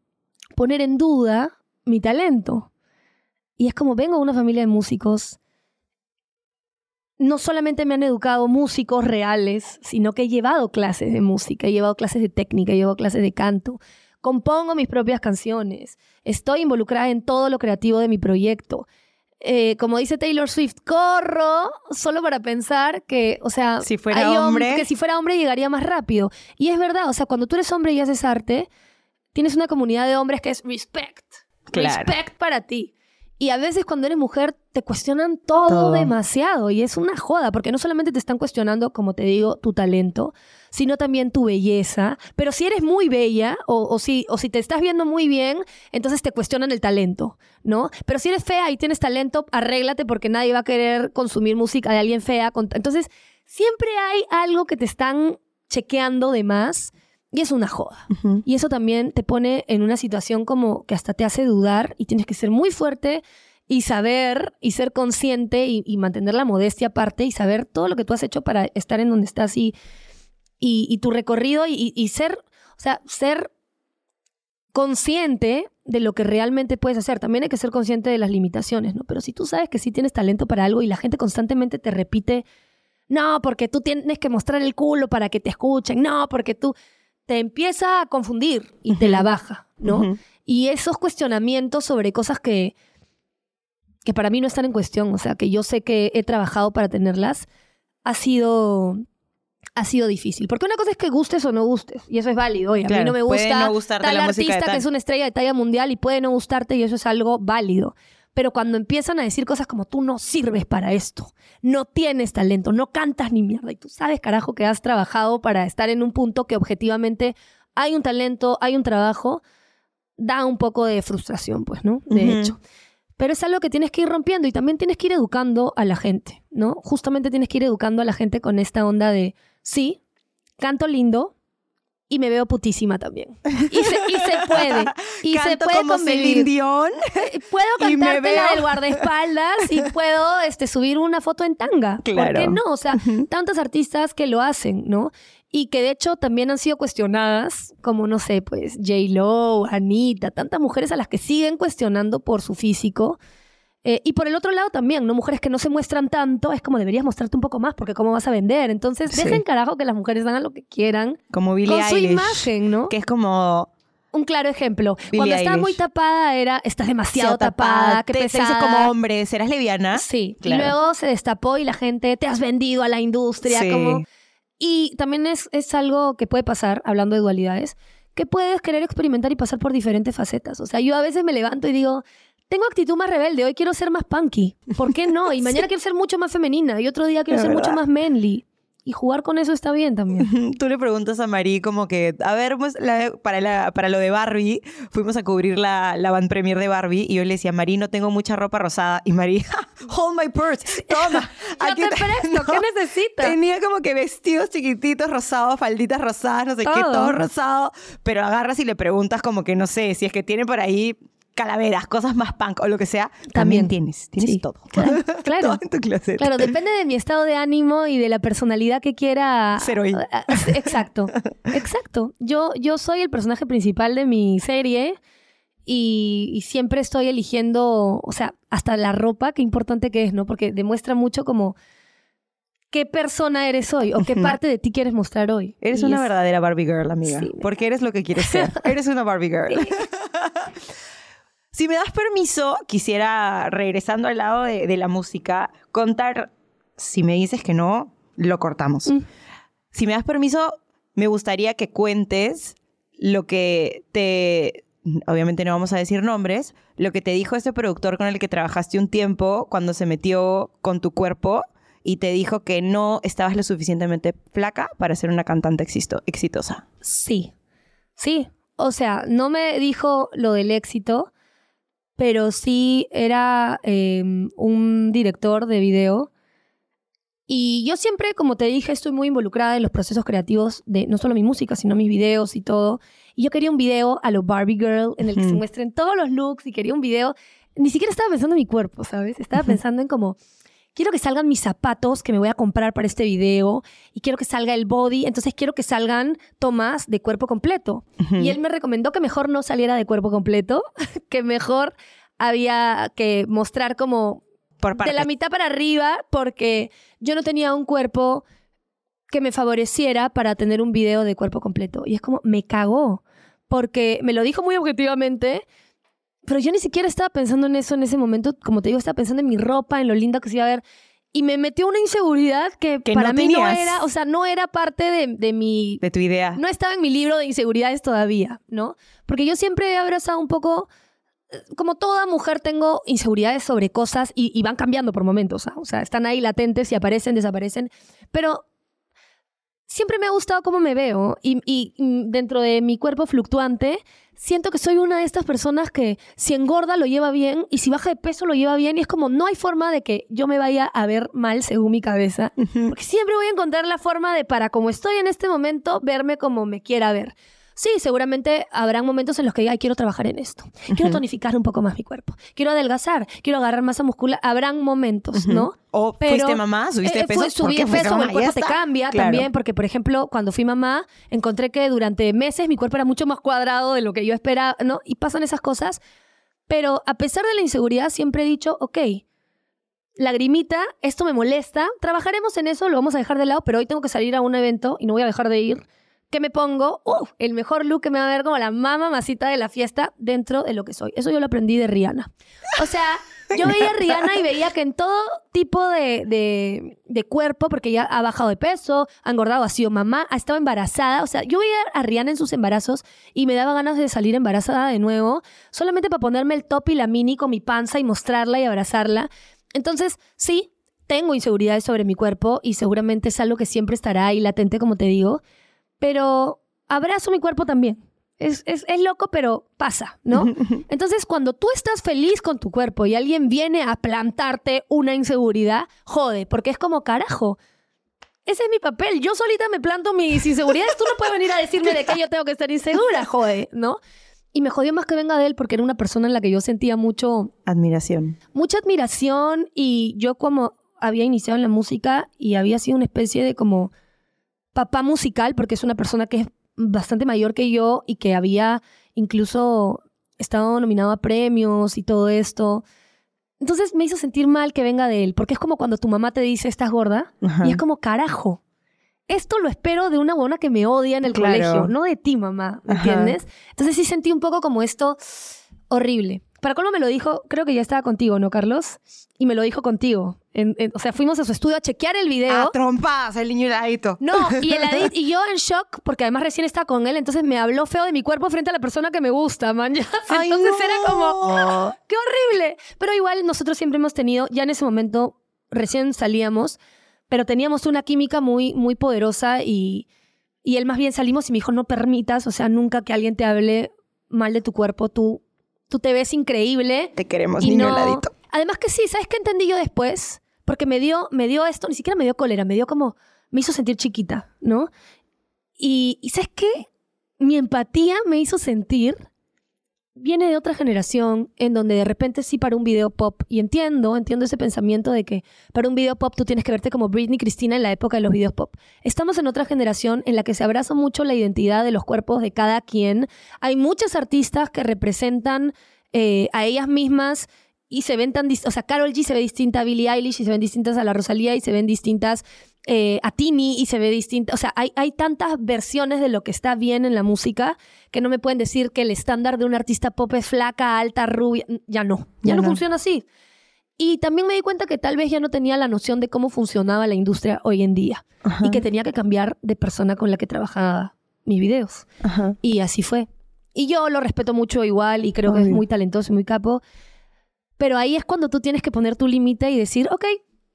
poner en duda mi talento. Y es como vengo de una familia de músicos no solamente me han educado músicos reales, sino que he llevado clases de música, he llevado clases de técnica, he llevado clases de canto, compongo mis propias canciones, estoy involucrada en todo lo creativo de mi proyecto. Eh, como dice Taylor Swift, corro solo para pensar que, o sea, si fuera hombre, que si fuera hombre llegaría más rápido. Y es verdad, o sea, cuando tú eres hombre y haces arte, tienes una comunidad de hombres que es respect, respect para ti. Y a veces cuando eres mujer te cuestionan todo, Todo. demasiado y es una joda, porque no solamente te están cuestionando, como te digo, tu talento, sino también tu belleza. Pero si eres muy bella o, o si, o si te estás viendo muy bien, entonces te cuestionan el talento, ¿no? Pero si eres fea y tienes talento, arréglate porque nadie va a querer consumir música de alguien fea. Entonces, siempre hay algo que te están chequeando de más y es una joda. Y eso también te pone en una situación como que hasta te hace dudar y tienes que ser muy fuerte y saber y ser consciente y, y mantener la modestia aparte y saber todo lo que tú has hecho para estar en donde estás y, y, y tu recorrido y, y ser, o sea, ser consciente de lo que realmente puedes hacer. También hay que ser consciente de las limitaciones, ¿no? Pero si tú sabes que sí tienes talento para algo y la gente constantemente te repite, no, porque tú tienes que mostrar el culo para que te escuchen, no, porque tú te empieza a confundir y te la baja, ¿no? Y esos cuestionamientos sobre cosas que, que para mí no están en cuestión, o sea, que yo sé que he trabajado para tenerlas, ha sido, ha sido difícil. Porque una cosa es que gustes o no gustes, y eso es válido. Oye, a mí no me puede gusta no gustarte tal la música de artista que es una estrella de talla mundial y puede no gustarte y eso es algo válido. Pero cuando empiezan a decir cosas como tú no sirves para esto, no tienes talento, no cantas ni mierda, y tú sabes, carajo, que has trabajado para estar en un punto que objetivamente hay un talento, hay un trabajo, da un poco de frustración, pues, ¿no? De hecho. Pero es algo que tienes que ir rompiendo y también tienes que ir educando a la gente, ¿no? Justamente tienes que ir educando a la gente con esta onda de, sí, canto lindo y me veo putísima también. Y se, y se puede. Y se Canto puede como convivir. Dion. Eh, Puedo cantarte la veo- del guardaespaldas y puedo este, subir una foto en tanga. ¿Por Claro. qué no? O sea, tantos artistas que lo hacen, ¿no? Y que de hecho también han sido cuestionadas, como no sé, pues J-Lo, Anita, tantas mujeres a las que siguen cuestionando por su físico. Eh, y por el otro lado también, ¿no? Mujeres que no se muestran tanto, es como deberías mostrarte un poco más, porque ¿cómo vas a vender? Entonces, Sí. dejen carajo que las mujeres hagan lo que quieran Como Billie con su Eilish. imagen, ¿no? Que es como Un claro ejemplo. Billie Cuando estaba muy tapada era, estás demasiado "Sea tapada, qué te, pesada. dices como hombre, ¿serás leviana? Sí, Claro. y luego se destapó y la gente te has vendido a la industria. Sí. Como... Y también es, es algo que puede pasar, hablando de dualidades, que puedes querer experimentar y pasar por diferentes facetas. O sea, yo a veces me levanto y digo, tengo actitud más rebelde, hoy quiero ser más punky. ¿Por qué no? Y mañana quiero ser mucho más femenina y otro día quiero Es ser mucho más manly. Y jugar con eso está bien también. Tú le preguntas a Marí como que, a ver, pues, la- para, la- para lo de Barbie, fuimos a cubrir la, la van premier de Barbie y yo le decía, Marí, no tengo mucha ropa rosada. Y Marí, "Ja, hold my purse, toma. Yo te presto, ¿qué necesitas? Tenía como que vestidos chiquititos rosados, falditas rosadas, no sé qué, Todo. todo rosado. Pero agarras y le preguntas como que, no sé, si es que tiene por ahí calaveras, cosas más punk o lo que sea, también, También. tienes, tienes Sí, todo. claro, claro. todo en tu closet. Claro, depende de mi estado de ánimo y de la personalidad que quiera. Ser hoy. Ah, Exacto, exacto. Yo, yo soy el personaje principal de mi serie y, y siempre estoy eligiendo, o sea, hasta la ropa, qué importante que es, ¿no? Porque demuestra mucho como qué persona eres hoy o qué parte de ti quieres mostrar hoy. Eres Y una es- verdadera Barbie girl, amiga. Sí, porque eres lo que quieres ser. eres una Barbie girl. Si me das permiso, quisiera, regresando al lado de, de la música, contar, si me dices que no, lo cortamos. Mm. Si me das permiso, me gustaría que cuentes lo que te... Obviamente no vamos a decir nombres, lo que te dijo este productor con el que trabajaste un tiempo cuando se metió con tu cuerpo y te dijo que no estabas lo suficientemente flaca para ser una cantante existo- exitosa. Sí, sí. O sea, no me dijo lo del éxito, pero sí era eh, un director de video. Y yo siempre, como te dije, estoy muy involucrada en los procesos creativos de no solo mi música, sino mis videos y todo. Y yo quería un video a lo Barbie Girl en el que se muestren todos los looks y quería un video. Ni siquiera estaba pensando en mi cuerpo, ¿sabes? Estaba pensando en como, quiero que salgan mis zapatos que me voy a comprar para este video y quiero que salga el body, entonces quiero que salgan tomas de cuerpo completo. Y él me recomendó que mejor no saliera de cuerpo completo, que mejor había que mostrar como Por de la mitad para arriba porque yo no tenía un cuerpo que me favoreciera para tener un video de cuerpo completo. Y es como, me cagó, porque me lo dijo muy objetivamente, pero yo ni siquiera estaba pensando en eso en ese momento. Como te digo, estaba pensando en mi ropa, en lo linda que se iba a ver. Y me metió una inseguridad que, Que para no mí no era, o sea, no era parte de, de mi de tu idea. no estaba en mi libro de inseguridades todavía, ¿no? Porque yo siempre he abrazado un poco como toda mujer tengo inseguridades sobre cosas y, van cambiando por momentos. ¿ah? O sea, están ahí latentes y aparecen, desaparecen. Pero siempre me ha gustado cómo me veo y, dentro de mi cuerpo fluctuante siento que soy una de estas personas que si engorda lo lleva bien y si baja de peso lo lleva bien y es como no hay forma de que yo me vaya a ver mal según mi cabeza porque siempre voy a encontrar la forma de para como estoy en este momento verme como me quiera ver sí, seguramente habrán momentos en los que diga, quiero trabajar en esto, quiero tonificar un poco más mi cuerpo, quiero adelgazar, quiero agarrar masa muscular, habrán momentos, ¿no? O fuiste mamá, subiste eh, peso. subí peso, el cuerpo te cambia también, porque por ejemplo, cuando fui mamá, encontré que durante meses mi cuerpo era mucho más cuadrado de lo que yo esperaba, ¿no? Y pasan esas cosas, pero a pesar de la inseguridad, siempre he dicho, ok, lagrimita, esto me molesta, trabajaremos en eso, lo vamos a dejar de lado, pero hoy tengo que salir a un evento y no voy a dejar de ir me pongo, el mejor look que me va a ver como la mamá masita de la fiesta dentro de lo que soy. Eso yo lo aprendí de Rihanna. O sea, yo veía a Rihanna y veía que en todo tipo de, de, cuerpo, porque ella ha bajado de peso, ha engordado, ha sido mamá, ha estado embarazada. O sea, yo veía a Rihanna en sus embarazos y me daba ganas de salir embarazada de nuevo, solamente para ponerme el top y la mini con mi panza y mostrarla y abrazarla. Entonces, sí, tengo inseguridades sobre mi cuerpo y seguramente es algo que siempre estará ahí latente, como te digo pero abrazo mi cuerpo también. Es, es, es, loco, pero pasa, ¿no? Entonces, cuando tú estás feliz con tu cuerpo y alguien viene a plantarte una inseguridad, jode, porque es como carajo. Ese es mi papel. Yo solita me planto mis inseguridades. Tú no puedes venir a decirme de que yo tengo que estar insegura, jode, ¿no? Y me jodió más que venga de él porque era una persona en la que yo sentía mucho... Admiración. Mucha admiración y yo como había iniciado en la música y había sido una especie de como papá musical, porque es una persona que es bastante mayor que yo y que había incluso estado nominado a premios y todo esto. Entonces me hizo sentir mal que venga de él, porque es como cuando tu mamá te dice, estás gorda, y es como, carajo, esto lo espero de una buena que me odia en el colegio, no de ti, mamá, ¿me entiendes? Entonces sí sentí un poco como esto horrible. Para colmo me lo dijo, creo que ya estaba contigo, ¿no, Carlos? Y me lo dijo contigo. o sea, fuimos a su estudio a chequear el video. A trompadas, el niño heladito. No, y, el y yo en shock, porque además recién estaba con él, entonces me habló feo de mi cuerpo frente a la persona que me gusta, man. entonces era como, ¡qué horrible! Pero igual nosotros siempre hemos tenido, ya en ese momento, recién salíamos, pero teníamos una química muy, muy poderosa y, y él más bien salimos y me dijo, no permitas, o sea, nunca que alguien te hable mal de tu cuerpo, tú tú te ves increíble. Te queremos, niño heladito. Además que sí, ¿sabes qué entendí yo después? Porque me dio, me dio esto, ni siquiera me dio cólera, me dio como, me hizo sentir chiquita, ¿no? Y, y ¿sabes qué? Mi empatía me hizo sentir viene de otra generación en donde de repente sí para un video pop, y entiendo, entiendo ese pensamiento de que para un video pop tú tienes que verte como Britney Cristina en la época de los videos pop. Estamos en otra generación en la que se abraza mucho la identidad de los cuerpos de cada quien. Hay muchas artistas que representan eh, a ellas mismas y se ven tan o sea, Carol G se ve distinta a Billie Eilish y se ven distintas a la Rosalía y se ven distintas eh, a Tini y se ve distinta, o sea, hay, hay tantas versiones de lo que está bien en la música que no me pueden decir que el estándar de un artista pop es flaca, alta, rubia, ya no, ya, no, funciona así. Y también me di cuenta que tal vez ya no tenía la noción de cómo funcionaba la industria hoy en día y que tenía que cambiar de persona con la que trabajaba mis videos. Y así fue. Y yo lo respeto mucho igual y creo que es muy talentoso y muy capo. Pero ahí es cuando tú tienes que poner tu límite y decir, ok,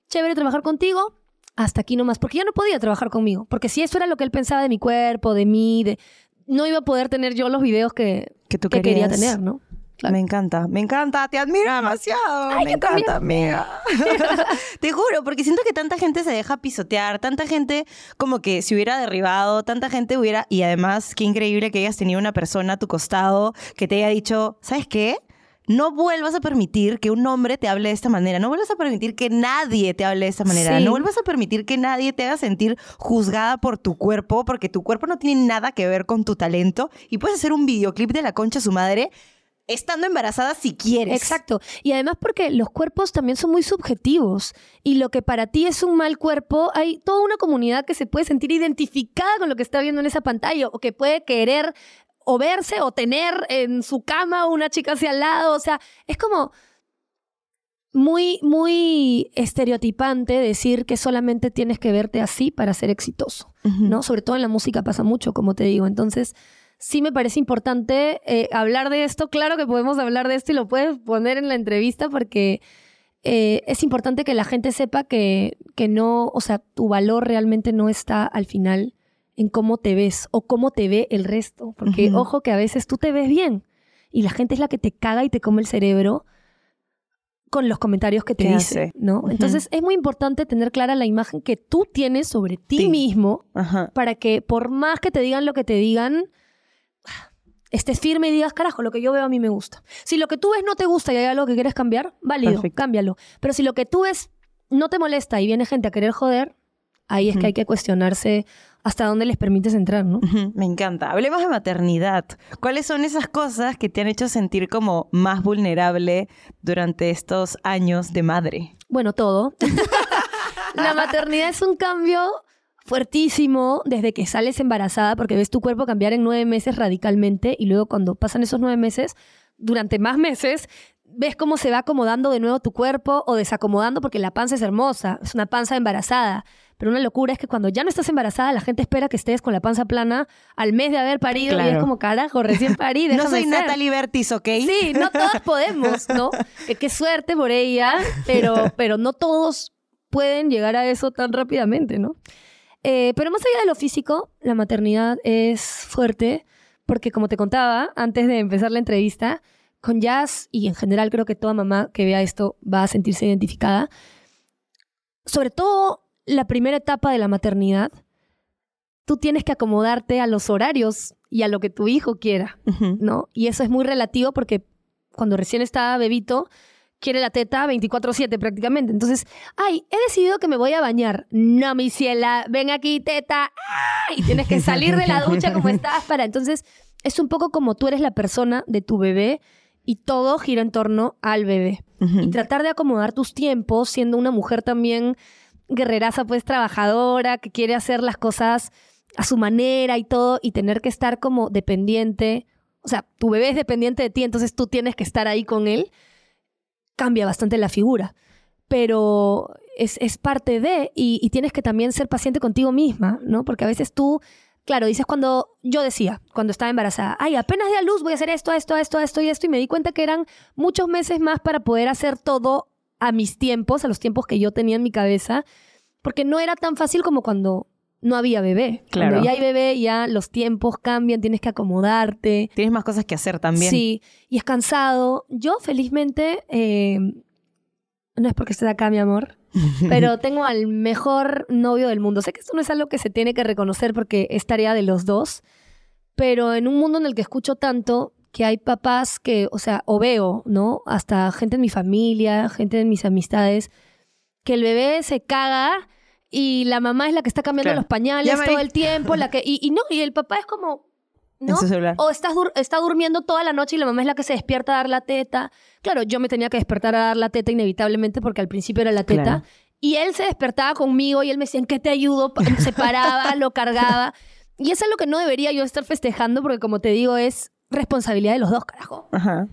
chévere trabajar contigo, hasta aquí nomás, porque ya no podía trabajar conmigo, porque si eso era lo que él pensaba de mi cuerpo, de mí, de, no iba a poder tener yo los videos que, que tú quería tener, ¿no? Me encanta, me encanta, te admiro demasiado. me encanta, amiga. te juro, porque siento que tanta gente se deja pisotear, tanta gente como que se hubiera derribado, tanta gente hubiera. Y además, qué increíble que hayas tenido una persona a tu costado que te haya dicho, ¿sabes qué? No vuelvas a permitir que un hombre te hable de esta manera, no vuelvas a permitir que nadie te hable de esta manera, no vuelvas a permitir que nadie te haga sentir juzgada por tu cuerpo, porque tu cuerpo no tiene nada que ver con tu talento y puedes hacer un videoclip de la concha a su madre estando embarazada si quieres. Exacto. Y además porque los cuerpos también son muy subjetivos. Y lo que para ti es un mal cuerpo, hay toda una comunidad que se puede sentir identificada con lo que está viendo en esa pantalla o que puede querer o verse o tener en su cama una chica hacia al lado. O sea, es como muy, muy estereotipante decir que solamente tienes que verte así para ser exitoso, ¿no? Sobre todo en la música pasa mucho, como te digo. Entonces, sí me parece importante eh, hablar de esto. Claro que podemos hablar de esto y lo puedes poner en la entrevista porque eh, es importante que la gente sepa que, que no, o sea, tu valor realmente no está al final en cómo te ves o cómo te ve el resto. Porque ojo que a veces tú te ves bien y la gente es la que te caga y te come el cerebro con los comentarios que te dice, ¿no? Entonces es muy importante tener clara la imagen que tú tienes sobre ti mismo para que por más que te digan lo que te digan, estés firme y digas, carajo, lo que yo veo a mí me gusta. Si lo que tú ves no te gusta y hay algo que quieres cambiar, válido, cámbialo. Pero si lo que tú ves no te molesta y viene gente a querer joder, ahí es que hay que cuestionarse hasta dónde les permites entrar, ¿no? Me encanta. Hablemos de maternidad. ¿Cuáles son esas cosas que te han hecho sentir como más vulnerable durante estos años de madre? Bueno, todo. La maternidad es un cambio fuertísimo desde que sales embarazada porque ves tu cuerpo cambiar en nueve meses radicalmente y luego cuando pasan esos nueve meses, durante más meses, ves cómo se va acomodando de nuevo tu cuerpo o desacomodando porque la panza es hermosa, es una panza embarazada. Pero una locura es que cuando ya no estás embarazada, la gente espera que estés con la panza plana al mes de haber parido y es como, carajo, recién parí. no soy Natalie Bertis, ¿ok? Sí, no todas podemos, ¿no? qué suerte por ella, pero, pero no todos pueden llegar a eso tan rápidamente, ¿no? Eh, pero más allá de lo físico, la maternidad es fuerte porque, como te contaba antes de empezar la entrevista, con Jazz y en general creo que toda mamá que vea esto va a sentirse identificada. Sobre todo la primera etapa de la maternidad, tú tienes que acomodarte a los horarios y a lo que tu hijo quiera, ¿no? Y eso es muy relativo porque cuando recién está bebito, quiere la teta 24/7 prácticamente. Entonces, ay, he decidido que me voy a bañar. No, mi ciela, ven aquí, teta. Y tienes que salir de la ducha como estás para. Entonces, es un poco como tú eres la persona de tu bebé y todo gira en torno al bebé. Y tratar de acomodar tus tiempos, siendo una mujer también guerreraza, pues trabajadora, que quiere hacer las cosas a su manera y todo, y tener que estar como dependiente. O sea, tu bebé es dependiente de ti, entonces tú tienes que estar ahí con él. Cambia bastante la figura. Pero es, parte de, y, y tienes que también ser paciente contigo misma, ¿no? Porque a veces tú claro, dices cuando yo decía, cuando estaba embarazada, ay, apenas de a luz voy a hacer esto, esto, esto, esto y esto, y me di cuenta que eran muchos meses más para poder hacer todo a mis tiempos, a los tiempos que yo tenía en mi cabeza, porque no era tan fácil como cuando no había bebé. Claro. Cuando ya hay bebé, ya los tiempos cambian, tienes que acomodarte. Tienes más cosas que hacer también. Sí, y es cansado. Yo, felizmente, eh, no es porque esté acá, mi amor, pero tengo al mejor novio del mundo. Sé que esto no es algo que se tiene que reconocer porque es tarea de los dos, pero en un mundo en el que escucho tanto, que hay papás que, o sea, o veo, ¿no? Hasta gente en mi familia, gente en mis amistades, que el bebé se caga y la mamá es la que está cambiando los pañales todo el tiempo, la que, y, no, y el papá es como, ¿no? O estás está durmiendo toda la noche y la mamá es la que se despierta a dar la teta. Claro, yo me tenía que despertar a dar la teta inevitablemente porque al principio era la teta. Y él se despertaba conmigo y él me decía, ¿en qué te ayudo? Se paraba, lo cargaba. Y eso es lo que no debería yo estar festejando porque como te digo es responsabilidad de los dos, carajo. Ajá.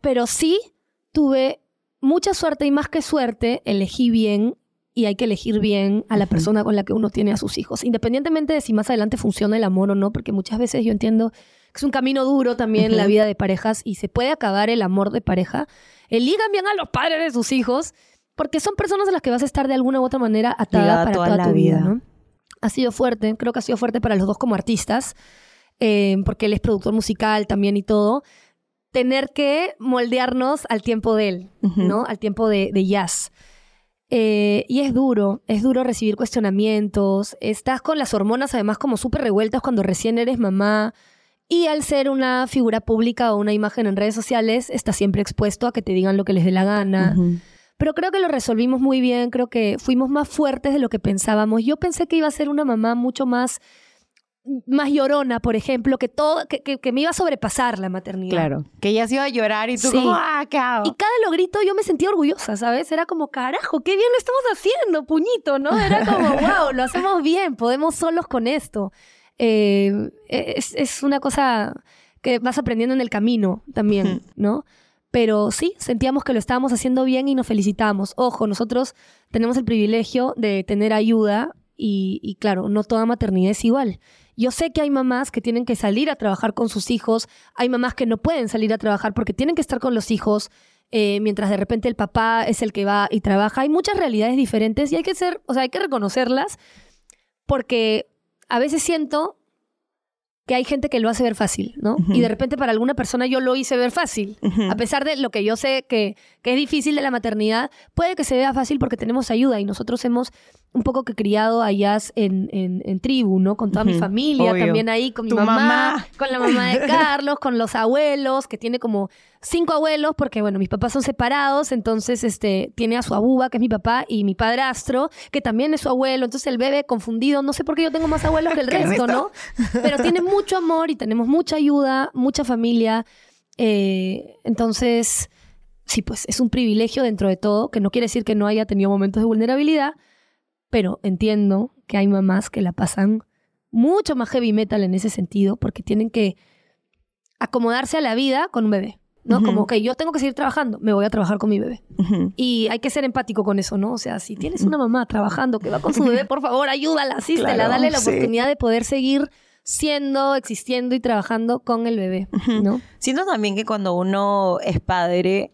Pero sí tuve mucha suerte y más que suerte, elegí bien y hay que elegir bien a la persona con la que uno tiene a sus hijos, independientemente de si más adelante funciona el amor o no, porque muchas veces yo entiendo que es un camino duro también la vida de parejas y se puede acabar el amor de pareja. Eligan bien a los padres de sus hijos, porque son personas a las que vas a estar de alguna u otra manera atada para toda, tu vida. ¿no? Ha sido fuerte, creo que ha sido fuerte para los dos como artistas. Eh, porque él es productor musical también y todo, tener que moldearnos al tiempo de él, ¿no? Al tiempo de, jazz. Eh, y es duro, es duro recibir cuestionamientos. Estás con las hormonas además como súper revueltas cuando recién eres mamá. Y al ser una figura pública o una imagen en redes sociales, estás siempre expuesto a que te digan lo que les dé la gana. Pero creo que lo resolvimos muy bien, creo que fuimos más fuertes de lo que pensábamos. Yo pensé que iba a ser una mamá mucho más más llorona, por ejemplo, que todo, que, que, me iba a sobrepasar la maternidad. Claro, que ella se iba a llorar y tú como, ¡ah, Y cada logrito yo me sentía orgullosa, ¿sabes? Era como, carajo, qué bien lo estamos haciendo, puñito, ¿no? Era como, wow, lo hacemos bien, podemos solos con esto. Eh, es, es, una cosa que vas aprendiendo en el camino también, ¿no? Pero sí, sentíamos que lo estábamos haciendo bien y nos felicitamos. Ojo, nosotros tenemos el privilegio de tener ayuda y, y claro, no toda maternidad es igual Yo sé que hay mamás que tienen que salir a trabajar con sus hijos, hay mamás que no pueden salir a trabajar porque tienen que estar con los hijos, eh, mientras de repente el papá es el que va y trabaja. Hay muchas realidades diferentes y hay que ser, o sea, hay que reconocerlas porque a veces siento que hay gente que lo hace ver fácil, ¿no? Y de repente para alguna persona yo lo hice ver fácil. A pesar de lo que yo sé que, que, es difícil de la maternidad, puede que se vea fácil porque tenemos ayuda y nosotros hemos un poco que criado allá en, en, tribu, ¿no? Con toda mi familia, también ahí con mi mamá, con la mamá de Carlos, con los abuelos, que tiene como cinco abuelos, porque bueno, mis papás son separados, entonces este, tiene a su abuba, que es mi papá, y mi padrastro, que también es su abuelo, entonces el bebé confundido, no sé por qué yo tengo más abuelos que el resto, ¿no? Pero tiene mucho amor y tenemos mucha ayuda, mucha familia, eh, entonces... Sí, pues es un privilegio dentro de todo, que no quiere decir que no haya tenido momentos de vulnerabilidad, pero entiendo que hay mamás que la pasan mucho más heavy metal en ese sentido porque tienen que acomodarse a la vida con un bebé. ¿no? Como que yo tengo que seguir trabajando, me voy a trabajar con mi bebé. Y hay que ser empático con eso, ¿no? O sea, si tienes una mamá trabajando que va con su bebé, por favor, ayúdala, asístela, dale la oportunidad de poder seguir siendo, existiendo y trabajando con el bebé, ¿no? Siento también que cuando uno es padre,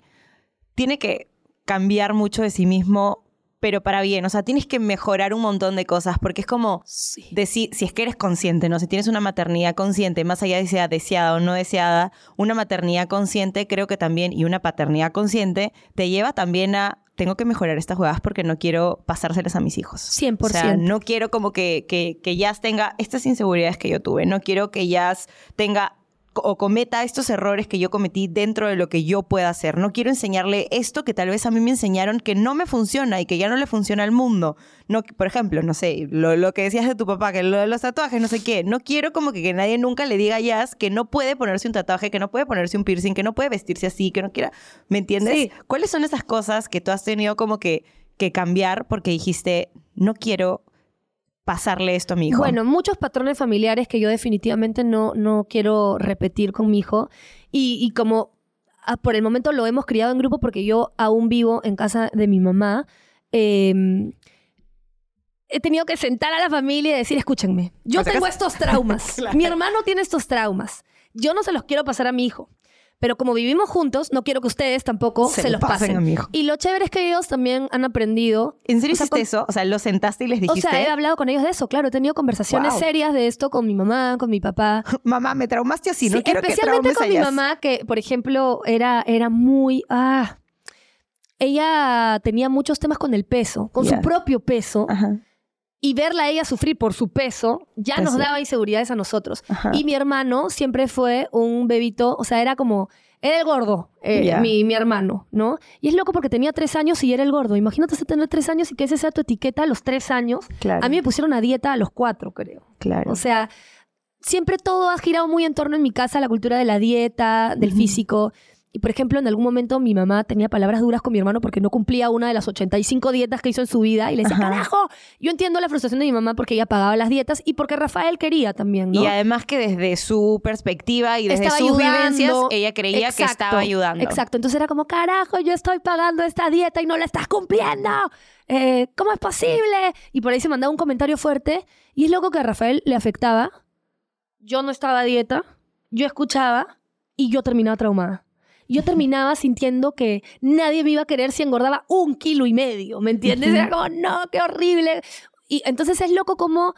tiene que cambiar mucho de sí mismo pero para bien. O sea, tienes que mejorar un montón de cosas porque es como decir, si es que eres consciente, ¿no? Si tienes una maternidad consciente, más allá de sea deseada o no deseada, una maternidad consciente creo que también, y una paternidad consciente, te lleva también a tengo que mejorar estas jugadas porque no quiero pasárselas a mis hijos. 100%. O sea, no quiero como que, que, que Jazz tenga estas inseguridades que yo tuve. No quiero que Jazz tenga o cometa estos errores que yo cometí dentro de lo que yo pueda hacer. No quiero enseñarle esto que tal vez a mí me enseñaron que no me funciona y que ya no le funciona al mundo. No, por ejemplo, no sé, lo, que decías de tu papá, que lo de los tatuajes, no sé qué. No quiero como que, nadie nunca le diga a Jazz que no puede ponerse un tatuaje, que no puede ponerse un piercing, que no puede vestirse así, que no quiera. ¿Me entiendes? ¿Cuáles son esas cosas que tú has tenido como que, que cambiar porque dijiste, no quiero pasarle esto a mi hijo? Bueno, muchos patrones familiares que yo definitivamente no, no quiero repetir con mi hijo. Y, como ah, por el momento lo hemos criado en grupo porque yo aún vivo en casa de mi mamá, em, he tenido que sentar a la familia y decir, escúchenme, yo tengo estos traumas, mi hermano tiene estos traumas, yo no se los quiero pasar a mi hijo. Pero como vivimos juntos, no quiero que ustedes tampoco se, los pasen. Y lo chévere es que ellos también han aprendido. ¿En serio hiciste eso? O sea, ¿los sentaste y les dijiste? O sea, he hablado con ellos de eso, claro. He tenido conversaciones serias de esto con mi mamá, con mi papá. mamá, me traumaste así, no quiero Especialmente con mi mamá, que, por ejemplo, era, era muy... Ah, ella tenía muchos temas con el peso, con su propio peso. Ajá y verla a ella sufrir por su peso ya nos daba inseguridades a nosotros. Y mi hermano siempre fue un bebito, o sea, era como, era el gordo, eh, mi, mi, hermano, ¿no? Y es loco porque tenía tres años y era el gordo. Imagínate tener tres años y que ese sea tu etiqueta a los tres años. A mí me pusieron a dieta a los cuatro, creo. Claro. O sea, siempre todo ha girado muy en torno en mi casa, la cultura de la dieta, del físico. Y por ejemplo, en algún momento mi mamá tenía palabras duras con mi hermano porque no cumplía una de las 85 dietas que hizo en su vida y le decía, carajo, yo entiendo la frustración de mi mamá porque ella pagaba las dietas y porque Rafael quería también, ¿no? Y además que desde su perspectiva y desde sus vivencias, ella creía que estaba ayudando. Exacto, entonces era como, carajo, yo estoy pagando esta dieta y no la estás cumpliendo. Eh, ¿Cómo es posible? Y por ahí se mandaba un comentario fuerte y es loco que a Rafael le afectaba. Yo no estaba a dieta, yo escuchaba y yo terminaba traumada yo terminaba sintiendo que nadie me iba a querer si engordaba un kilo y medio, ¿me entiendes? Era como, no, qué horrible. Y entonces es loco como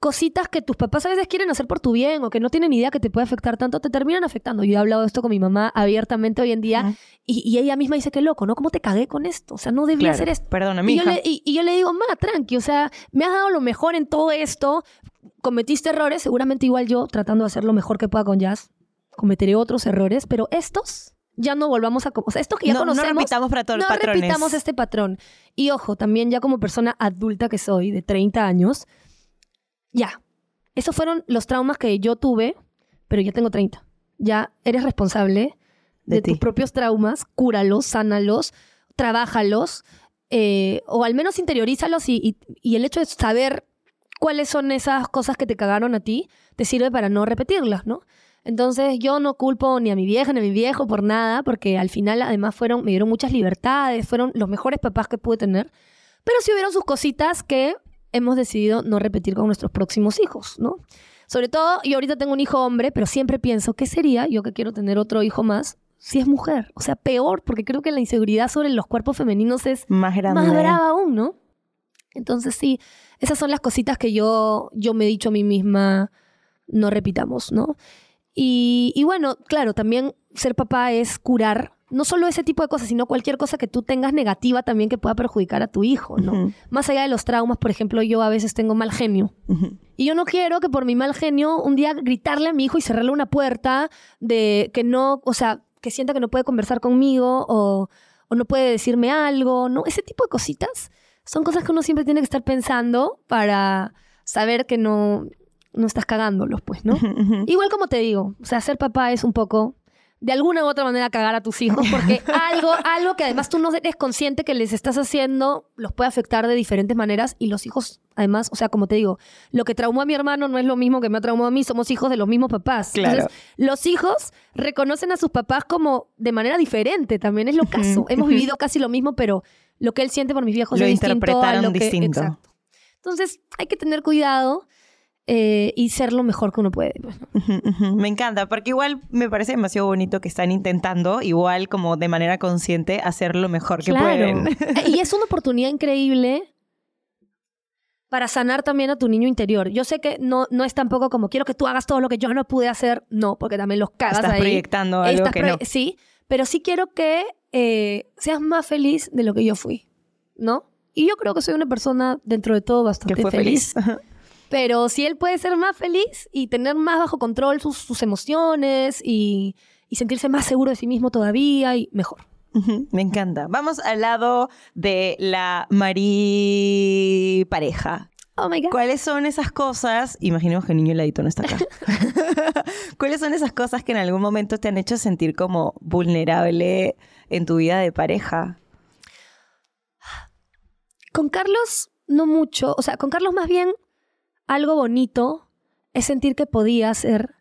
cositas que tus papás a veces quieren hacer por tu bien o que no tienen idea que te puede afectar tanto, te terminan afectando. Yo he hablado de esto con mi mamá abiertamente hoy en día y, ella misma dice que loco, ¿no? ¿Cómo te cagué con esto? O sea, no debía hacer esto. Perdona, mi y, yo le, y, yo le digo, ma, tranqui, o sea, me has dado lo mejor en todo esto, cometiste errores, seguramente igual yo tratando de hacer lo mejor que pueda con Jazz, cometeré otros errores, pero estos ya no volvamos a... O sea, esto que ya conocemos... No repitamos para todos no repitamos este patrón. Y ojo, también ya como persona adulta que soy, de 30 años, ya. Esos fueron los traumas que yo tuve, pero ya tengo 30. Ya eres responsable de, tus propios traumas, cúralos, sánalos, trabájalos, eh, o al menos interiorízalos y, y el hecho de saber cuáles son esas cosas que te cagaron a ti, te sirve para no repetirlas, ¿no? Entonces yo no culpo ni a mi vieja ni a mi viejo por nada, porque al final además fueron, me dieron muchas libertades, fueron los mejores papás que pude tener, pero sí hubieron sus cositas que hemos decidido no repetir con nuestros próximos hijos, ¿no? Sobre todo, yo ahorita tengo un hijo hombre, pero siempre pienso, ¿qué sería yo que quiero tener otro hijo más si es mujer? O sea, peor, porque creo que la inseguridad sobre los cuerpos femeninos es más grande. Más brava aún, ¿no? Entonces sí, esas son las cositas que yo, yo me he dicho a mí misma, no repitamos, ¿no? Y, y bueno, claro, también ser papá es curar no solo ese tipo de cosas, sino cualquier cosa que tú tengas negativa también que pueda perjudicar a tu hijo, ¿no? Más allá de los traumas, por ejemplo, yo a veces tengo mal genio. Y yo no quiero que por mi mal genio un día gritarle a mi hijo y cerrarle una puerta de que no, o sea, que sienta que no puede conversar conmigo o, o no puede decirme algo, ¿no? Ese tipo de cositas son cosas que uno siempre tiene que estar pensando para saber que no, no estás cagándolos, pues, ¿no? Igual como te digo, o sea, ser papá es un poco de alguna u otra manera cagar a tus hijos, porque algo, algo que además tú no eres consciente que les estás haciendo los puede afectar de diferentes maneras y los hijos, además, o sea, como te digo, lo que traumó a mi hermano no es lo mismo que me ha traumado a mí, somos hijos de los mismos papás. Entonces, los hijos reconocen a sus papás como de manera diferente, también es lo caso. Hemos vivido casi lo mismo, pero lo que él siente por mis viejos lo es distinto a lo que... Distinto. Entonces, hay que tener cuidado eh, y ser lo mejor que uno puede. Pues, me encanta, porque igual me parece demasiado bonito que están intentando, igual como de manera consciente, hacer lo mejor que pueden. y es una oportunidad increíble para sanar también a tu niño interior. Yo sé que no, no es tampoco como quiero que tú hagas todo lo que yo no pude hacer, no, porque también los cagas Estás proyectando algo que no. Sí, pero sí quiero que eh, seas más feliz de lo que yo fui, ¿no? Y yo creo que soy una persona dentro de todo bastante feliz. feliz. Pero si él puede ser más feliz y tener más bajo control sus, emociones y, sentirse más seguro de sí mismo todavía y mejor. Me encanta. Vamos al lado de la Marí pareja. Oh my God. ¿Cuáles son esas cosas? Imaginemos que el niño heladito no está acá. ¿Cuáles son esas cosas que en algún momento te han hecho sentir como vulnerable en tu vida de pareja? Con Carlos, no mucho. O sea, con Carlos más bien algo bonito es sentir que podía ser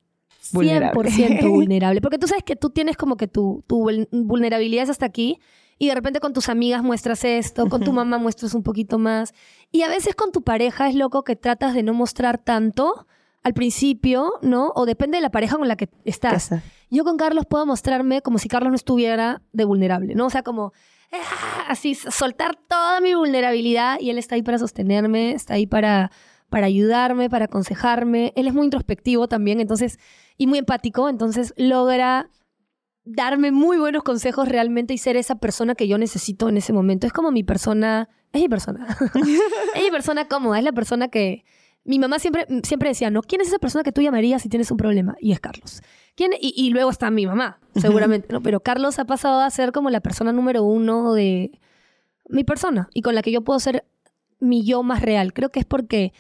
100% vulnerable. Porque tú sabes que tú tienes como que tu, tu vulnerabilidad es hasta aquí y de repente con tus amigas muestras esto, con tu mamá muestras un poquito más. Y a veces con tu pareja es loco que tratas de no mostrar tanto al principio, ¿no? O depende de la pareja con la que estás. Yo con Carlos puedo mostrarme como si Carlos no estuviera de vulnerable, ¿no? O sea, como ah, así soltar toda mi vulnerabilidad y él está ahí para sostenerme, está ahí para para ayudarme, para aconsejarme. Él es muy introspectivo también, entonces, y muy empático, entonces logra darme muy buenos consejos realmente y ser esa persona que yo necesito en ese momento. Es como mi persona, es mi persona. es mi persona cómoda, es la persona que mi mamá siempre, siempre decía, no, ¿quién es esa persona que tú llamarías si tienes un problema? Y es Carlos. ¿Quién? Y, luego está mi mamá, seguramente, ¿no? Pero Carlos ha pasado a ser como la persona número uno de mi persona y con la que yo puedo ser mi yo más real. Creo que es porque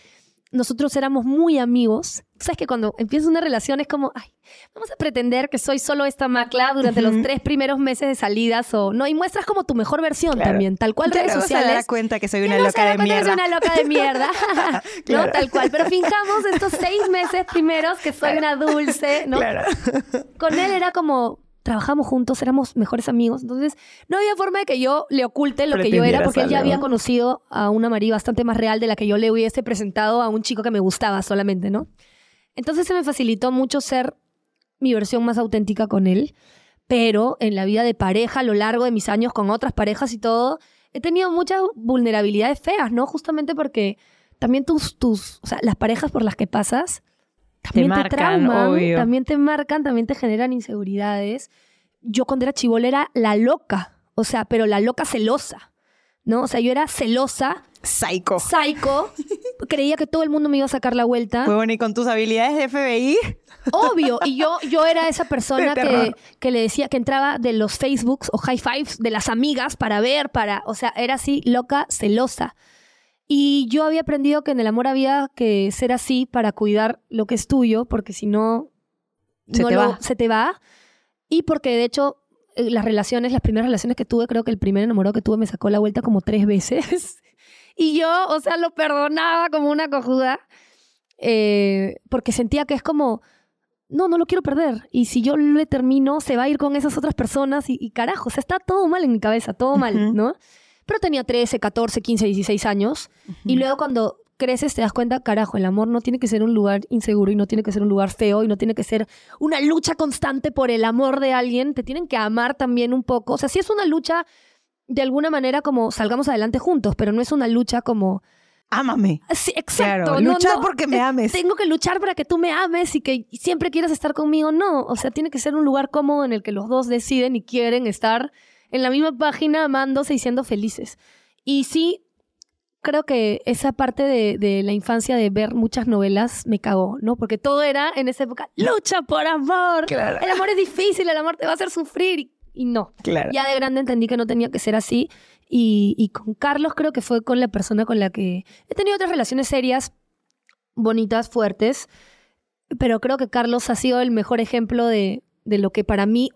nosotros éramos muy amigos. Sabes que cuando empiezas una relación es como, ay, vamos a pretender que soy solo esta macla durante los tres primeros meses de salidas o no, y muestras como tu mejor versión también, tal cual redes sociales. Se da cuenta que soy una loca de mierda. Soy una loca de mierda, no, tal cual. Pero fijamos estos seis meses primeros que soy una dulce, ¿no? Con él era como, trabajamos juntos, éramos mejores amigos, entonces no había forma de que yo le oculte lo que yo era, porque él ya había conocido a una María bastante más real de la que yo le hubiese presentado a un chico que me gustaba solamente, ¿no? Entonces se me facilitó mucho ser mi versión más auténtica con él, pero en la vida de pareja, a lo largo de mis años con otras parejas y todo, he tenido muchas vulnerabilidades feas, ¿no? Justamente porque también tus, tus, o sea, las parejas por las que pasas también te, trauman, también te marcan, también te generan inseguridades. Yo cuando era chivola era la loca, o sea, pero la loca celosa, ¿no? O sea, yo era celosa. Psycho. Psycho. Creía que todo el mundo me iba a sacar la vuelta. bueno, ¿y con tus habilidades de FBI? Obvio. Y yo, yo era esa persona que, que, le decía que entraba de los Facebooks o high fives de las amigas para ver, para. O sea, era así, loca, celosa. Y yo había aprendido que en el amor había que ser así para cuidar lo que es tuyo, porque si no, se, te, va. se te va. Y porque de hecho, eh, las relaciones, las primeras relaciones que tuve, creo que el primer enamorado que tuve me sacó la vuelta como tres veces. y yo, o sea, lo perdonaba como una cojuda, eh, porque sentía que es como, no, no lo quiero perder. Y si yo le termino, se va a ir con esas otras personas y, carajo, o sea, está todo mal en mi cabeza, todo mal, ¿no? Pero tenía 13, 14, 15, 16 años. Y luego cuando creces te das cuenta, carajo, el amor no tiene que ser un lugar inseguro y no tiene que ser un lugar feo y no tiene que ser una lucha constante por el amor de alguien. Te tienen que amar también un poco. O sea, sí es una lucha de alguna manera como salgamos adelante juntos, pero no es una lucha como... Ámame. Sí, exacto. Claro, luchar no, porque me eh, ames. Tengo que luchar para que tú me ames y que siempre quieras estar conmigo. No, o sea, tiene que ser un lugar cómodo en el que los dos deciden y quieren estar en la misma página amándose y siendo felices. Y sí, creo que esa parte de, de la infancia de ver muchas novelas me cagó, ¿no? Porque todo era en esa época, lucha por amor. Claro. El amor es difícil, el amor te va a hacer sufrir. Y, y no. Claro. Ya de grande entendí que no tenía que ser así. Y, y con Carlos creo que fue con la persona con la que he tenido otras relaciones serias, bonitas, fuertes. Pero creo que Carlos ha sido el mejor ejemplo de, de lo que para mí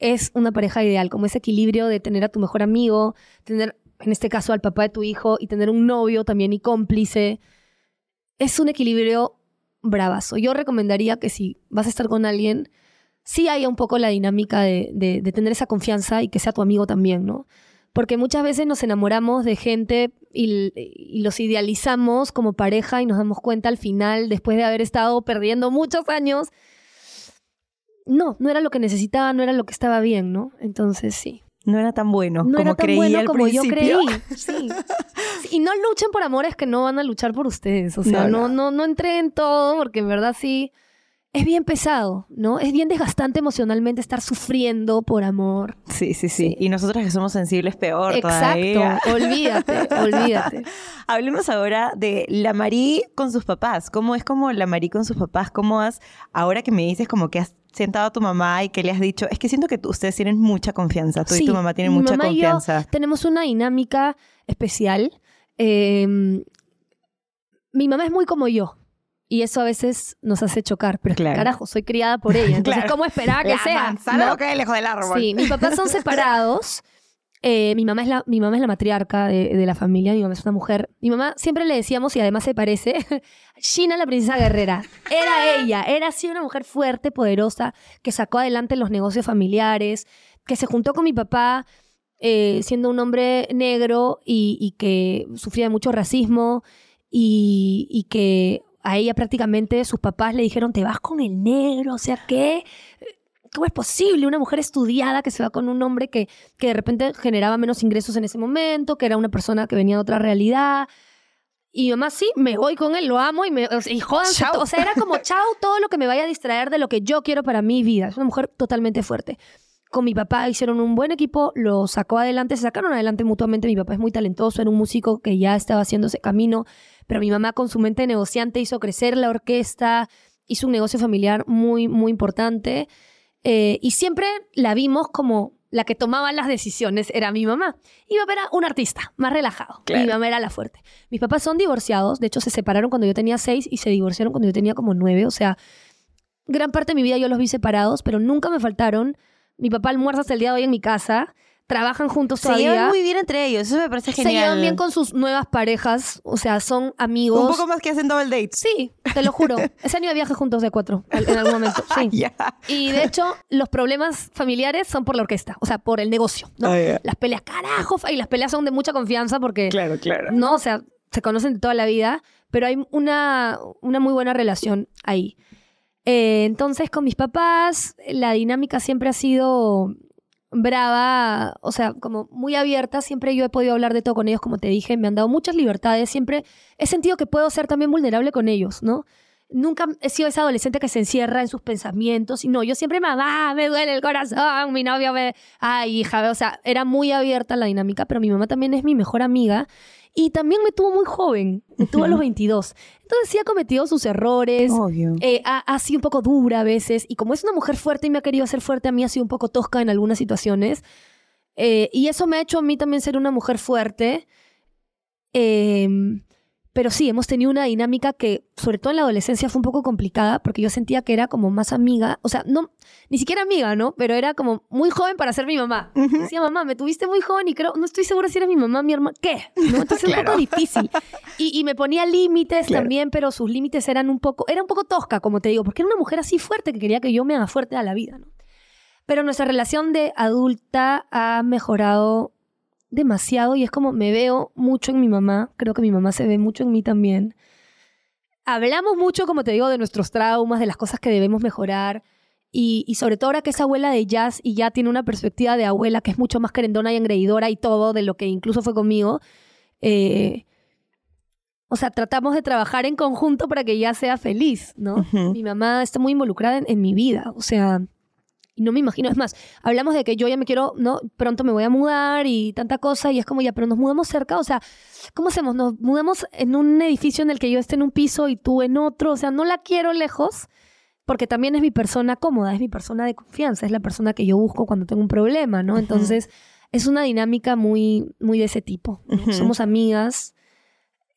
es una pareja ideal, como ese equilibrio de tener a tu mejor amigo, tener, en este caso, al papá de tu hijo y tener un novio también y cómplice. Es un equilibrio bravazo. Yo recomendaría que si vas a estar con alguien, sí haya un poco la dinámica de, de- tener esa confianza y que sea tu amigo también, ¿no? Porque muchas veces nos enamoramos de gente y los idealizamos como pareja y nos damos cuenta al final, después de haber estado perdiendo muchos años, no, no era lo que necesitaba, no era lo que estaba bien, ¿no? Entonces sí. No era tan bueno No como era tan bueno al como yo principio. creí. Sí. Sí, Y no luchen por amores que no van a luchar por ustedes. O sea, No, no, no, no, entreguen todo, porque en verdad sí. Es bien pesado, ¿no? Es bien desgastante emocionalmente estar sufriendo por amor. Sí, sí, sí, Y nosotras que somos sensibles, peor Exacto. todavía. Olvídate, olvídate. Hablemos ahora de la Marí con sus papás. ¿Cómo es como la Marí con sus papás? ¿Cómo has, ahora que me dices como que has sentado a tu mamá y que le has dicho, es que siento que ustedes tienen mucha confianza, tú y tu mamá tienen mi mucha mamá y yo confianza. tenemos una dinámica especial. Eh, mi mamá es muy como yo. Y eso a veces nos hace chocar. Pero que, Claro. carajo, soy criada por ella. Entonces, Claro. ¿cómo esperaba que la sea? manzana ¿no? cae lejos del árbol. Sí, mis papás son separados. Eh, mi, mamá es la, mi mamá es la matriarca de, la familia, mi mamá es una mujer. Mi mamá siempre le decíamos, y además se parece, China la princesa guerrera. Era ella, era así una mujer fuerte, poderosa, que sacó adelante los negocios familiares, que se juntó con mi papá eh, siendo un hombre negro y, que sufría de mucho racismo y, y que a ella prácticamente sus papás le dijeron, te vas con el negro, o sea, ¿qué? ¿Cómo es posible? Una mujer estudiada que se va con un hombre que, que de repente generaba menos ingresos en ese momento, que era una persona que venía de otra realidad. Y mi mamá, sí, me voy con él, lo amo y me. Y jódanse O sea, era como, chao, todo lo que me vaya a distraer de lo que yo quiero para mi vida. Es una mujer totalmente fuerte. Con mi papá hicieron un buen equipo, lo sacó adelante, se sacaron adelante mutuamente. Mi papá es muy talentoso, era un músico que ya estaba haciendo ese camino, pero mi mamá con su mente negociante hizo crecer la orquesta, hizo un negocio familiar muy, muy importante. Eh, y siempre la vimos como la que tomaba las decisiones, era mi mamá. Y mi papá era un artista, más relajado. Claro. Mi mamá era la fuerte. Mis papás son divorciados, de hecho se separaron cuando yo tenía seis y se divorciaron cuando yo tenía como nueve. O sea, gran parte de mi vida yo los vi separados, pero nunca me faltaron. Mi papá almuerza hasta el día de hoy en mi casa, trabajan juntos Se todavía. llevan muy bien entre ellos, eso me parece se genial. llevan bien con sus nuevas parejas, o sea, son amigos. Un poco más que hacen double dates. Sí, te lo juro. Ese año de viaje juntos de cuatro, en algún momento. Sí. Ya. Y de hecho, los problemas familiares son por la orquesta, o sea, por el negocio. ¿no? Ah. Las peleas, carajo, y las peleas son de mucha confianza porque, Claro, claro. no, o sea, se conocen de toda la vida, pero hay una, una muy buena relación ahí. Eh, entonces, con mis papás, la dinámica siempre ha sido brava, o sea, como muy abierta. Siempre yo he podido hablar de todo con ellos, como te dije, me han dado muchas libertades. Siempre he sentido que puedo ser también vulnerable con ellos, ¿no? Nunca he sido esa adolescente que se encierra en sus pensamientos. Y no, yo siempre, mamá, me duele el corazón, mi novio me... Ay, hija, o sea, era muy abierta la dinámica, pero mi mamá también es mi mejor amiga. Y también me tuvo muy joven, me tuvo a los 22. Entonces sí ha cometido sus errores, Obvio. eh, ha, ha sido un poco dura a veces. Y como es una mujer fuerte y me ha querido hacer fuerte, a mí ha sido un poco tosca en algunas situaciones. Eh, y eso me ha hecho a mí también ser una mujer fuerte. Eh, pero sí, hemos tenido una dinámica que, sobre todo en la adolescencia, fue un poco complicada porque yo sentía que era como más amiga. O sea, no, ni siquiera amiga, ¿no? Pero era como muy joven para ser mi mamá. Decía, mamá, me tuviste muy joven y creo, no estoy segura si eres mi mamá, mi hermana. ¿Qué? ¿No? Entonces es un Claro. poco difícil. Y, y me ponía límites Claro. también, pero sus límites eran un poco, era un poco tosca, como te digo, porque era una mujer así fuerte que quería que yo me haga fuerte a la vida, ¿no? Pero nuestra relación de adulta ha mejorado demasiado y es como me veo mucho en mi mamá, creo que mi mamá se ve mucho en mí también. Hablamos mucho, como te digo, de nuestros traumas, de las cosas que debemos mejorar. Y, sobre todo ahora que es abuela de jazz y ya tiene una perspectiva de abuela que es mucho más querendona y engreidora y todo de lo que incluso fue conmigo. Eh, o sea, tratamos de trabajar en conjunto para que ella sea feliz, ¿no? Mi mamá está muy involucrada en, mi vida, o sea, y no me imagino, es más, hablamos de que yo ya me quiero, ¿no? Pronto me voy a mudar y tanta cosa, y es como ya, pero nos mudamos cerca, o sea, ¿cómo hacemos? Nos mudamos en un edificio en el que yo esté en un piso y tú en otro, o sea, no la quiero lejos, porque también es mi persona cómoda, es mi persona de confianza, es la persona que yo busco cuando tengo un problema, ¿no? Entonces, es una dinámica muy, muy de ese tipo. Somos amigas,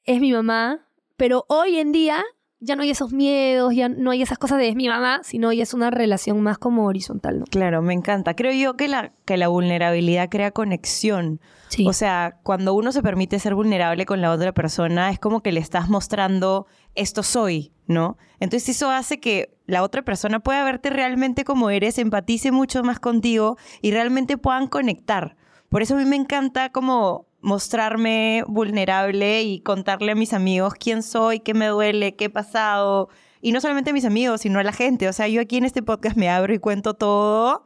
es mi mamá, pero hoy en día ya no hay esos miedos, ya no hay esas cosas de es mi mamá, sino ya es una relación más como horizontal, ¿no? Claro, me encanta. Creo yo que la, que la vulnerabilidad crea conexión. O sea, cuando uno se permite ser vulnerable con la otra persona, es como que le estás mostrando esto soy, ¿no? Entonces eso hace que la otra persona pueda verte realmente como eres, empatice mucho más contigo y realmente puedan conectar. Por eso a mí me encanta como mostrarme vulnerable y contarle a mis amigos quién soy, qué me duele, qué he pasado. Y no solamente a mis amigos, sino a la gente. O sea, yo aquí en este podcast me abro y cuento todo.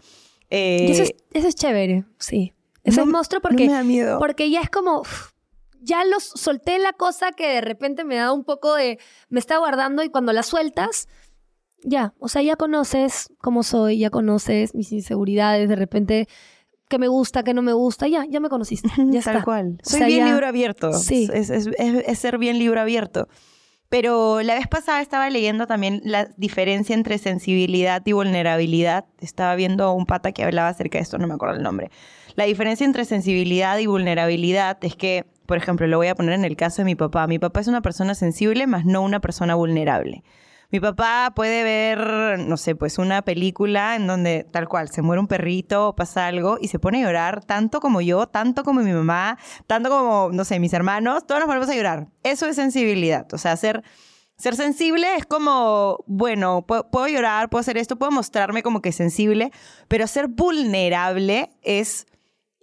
eso, es, chévere, sí. Eso es monstruo porque, me da miedo. porque ya es como, ya los solté la cosa que de repente me da un poco de, me está guardando y cuando la sueltas, ya, o sea, ya conoces cómo soy, ya conoces mis inseguridades, de repente que me gusta, que no me gusta, ya, ya me conociste. Ya Tal cual. Soy bien libro abierto. Sí. Es, es, ser bien libro abierto. Pero la vez pasada estaba leyendo también la diferencia entre sensibilidad y vulnerabilidad. Estaba viendo un pata que hablaba acerca de esto, no me acuerdo el nombre. La diferencia entre sensibilidad y vulnerabilidad es que por ejemplo, lo voy a poner en el caso de mi papá. Mi papá es una persona sensible, más no una persona vulnerable. Mi papá puede ver, no sé, pues una película en donde tal cual se muere un perrito o pasa algo y se pone a llorar tanto como yo, tanto como mi mamá, tanto como, no sé, mis hermanos, todos nos ponemos a llorar. Eso es sensibilidad. O sea, ser, ser sensible es como, bueno, puedo, llorar, puedo hacer esto, puedo mostrarme como que sensible, pero ser vulnerable es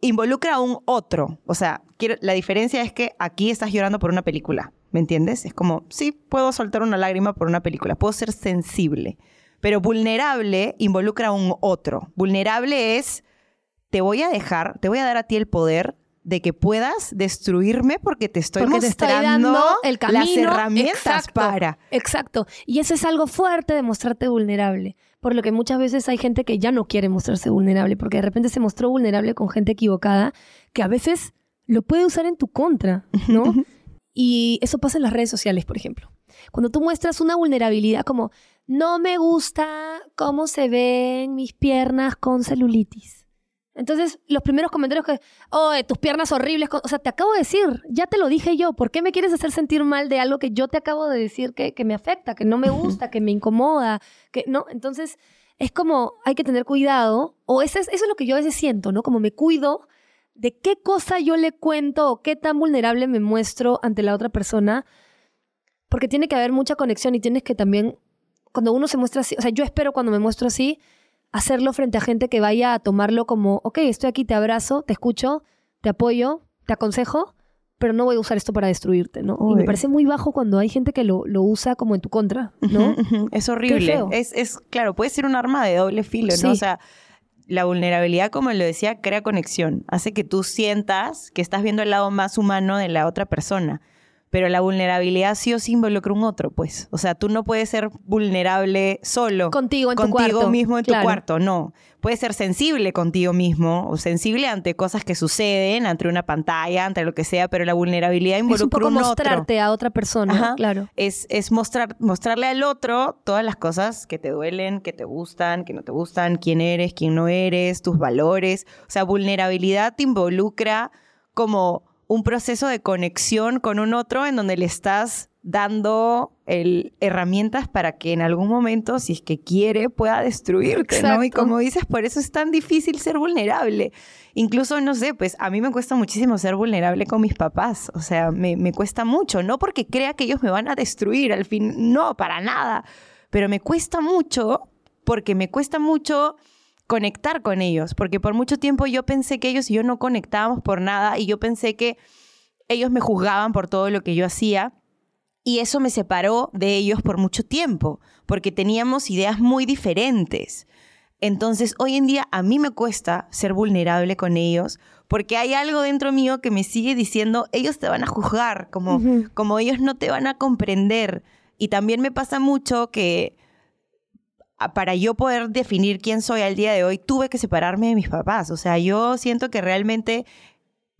involucra a un otro. O sea, la diferencia es que aquí estás llorando por una película, ¿me entiendes? Es como, sí, puedo soltar una lágrima por una película, puedo ser sensible, pero vulnerable involucra a un otro. Vulnerable es, te voy a dejar, te voy a dar a ti el poder de que puedas destruirme porque te estoy mostrando el camino, las herramientas para. Exacto. Y eso es algo fuerte de mostrarte vulnerable. Por lo que muchas veces hay gente que ya no quiere mostrarse vulnerable porque de repente se mostró vulnerable con gente equivocada que a veces lo puede usar en tu contra, ¿no? y eso pasa en las redes sociales, por ejemplo. Cuando tú muestras una vulnerabilidad como, no me gusta cómo se ven mis piernas con celulitis entonces, los primeros comentarios que, oh, tus piernas horribles, o sea, te acabo de decir, ya te lo dije yo, ¿por qué me quieres hacer sentir mal de algo que yo te acabo de decir que, me afecta, que no me gusta, que me incomoda, que no? Entonces, es como, hay que tener cuidado, o eso es, eso es lo que yo a veces siento, ¿no? Como me cuido de qué cosa yo le cuento o qué tan vulnerable me muestro ante la otra persona, porque tiene que haber mucha conexión y tienes que también, cuando uno se muestra así, o sea, yo espero cuando me muestro así, hacerlo frente a gente que vaya a tomarlo como, ok, estoy aquí, te abrazo, te escucho, te apoyo, te aconsejo, pero no voy a usar esto para destruirte, ¿no? Y me parece muy bajo cuando hay gente que lo, lo usa como en tu contra, ¿no? Es horrible. Es, es, claro, puede ser un arma de doble filo, ¿no? O sea, la vulnerabilidad, como lo decía, crea conexión. Hace que tú sientas que estás viendo el lado más humano de la otra persona pero la vulnerabilidad sí o sí involucra un otro, pues. O sea, tú no puedes ser vulnerable solo. Contigo en tu cuarto. Contigo mismo en tu cuarto, no. Puedes ser sensible contigo mismo o sensible ante cosas que suceden, ante una pantalla, ante lo que sea, pero la vulnerabilidad involucra es un, poco mostrarte a otra persona, claro. Es, es mostrar, mostrarle al otro todas las cosas que te duelen, que te gustan, que no te gustan, quién eres, quién no eres, tus valores. O sea, vulnerabilidad te involucra como un proceso de conexión con un otro en donde le estás dando el, herramientas para que en algún momento, si es que quiere, pueda destruirte, ¿no? Y como dices, por eso es tan difícil ser vulnerable. Incluso, no sé, pues a mí me cuesta muchísimo ser vulnerable con mis papás. O sea, me, me cuesta mucho, no porque crea que ellos me van a destruir al fin, no, para nada. Pero me cuesta mucho porque me cuesta mucho conectar con ellos, porque por mucho tiempo yo pensé que ellos y yo no conectábamos por nada y yo pensé que ellos me juzgaban por todo lo que yo hacía y eso me separó de ellos por mucho tiempo, porque teníamos ideas muy diferentes. Entonces, hoy en día a mí me cuesta ser vulnerable con ellos porque hay algo dentro mío que me sigue diciendo, ellos te van a juzgar, como, como ellos no te van a comprender. Y también me pasa mucho que para yo poder definir quién soy al día de hoy, tuve que separarme de mis papás. O sea, yo siento que realmente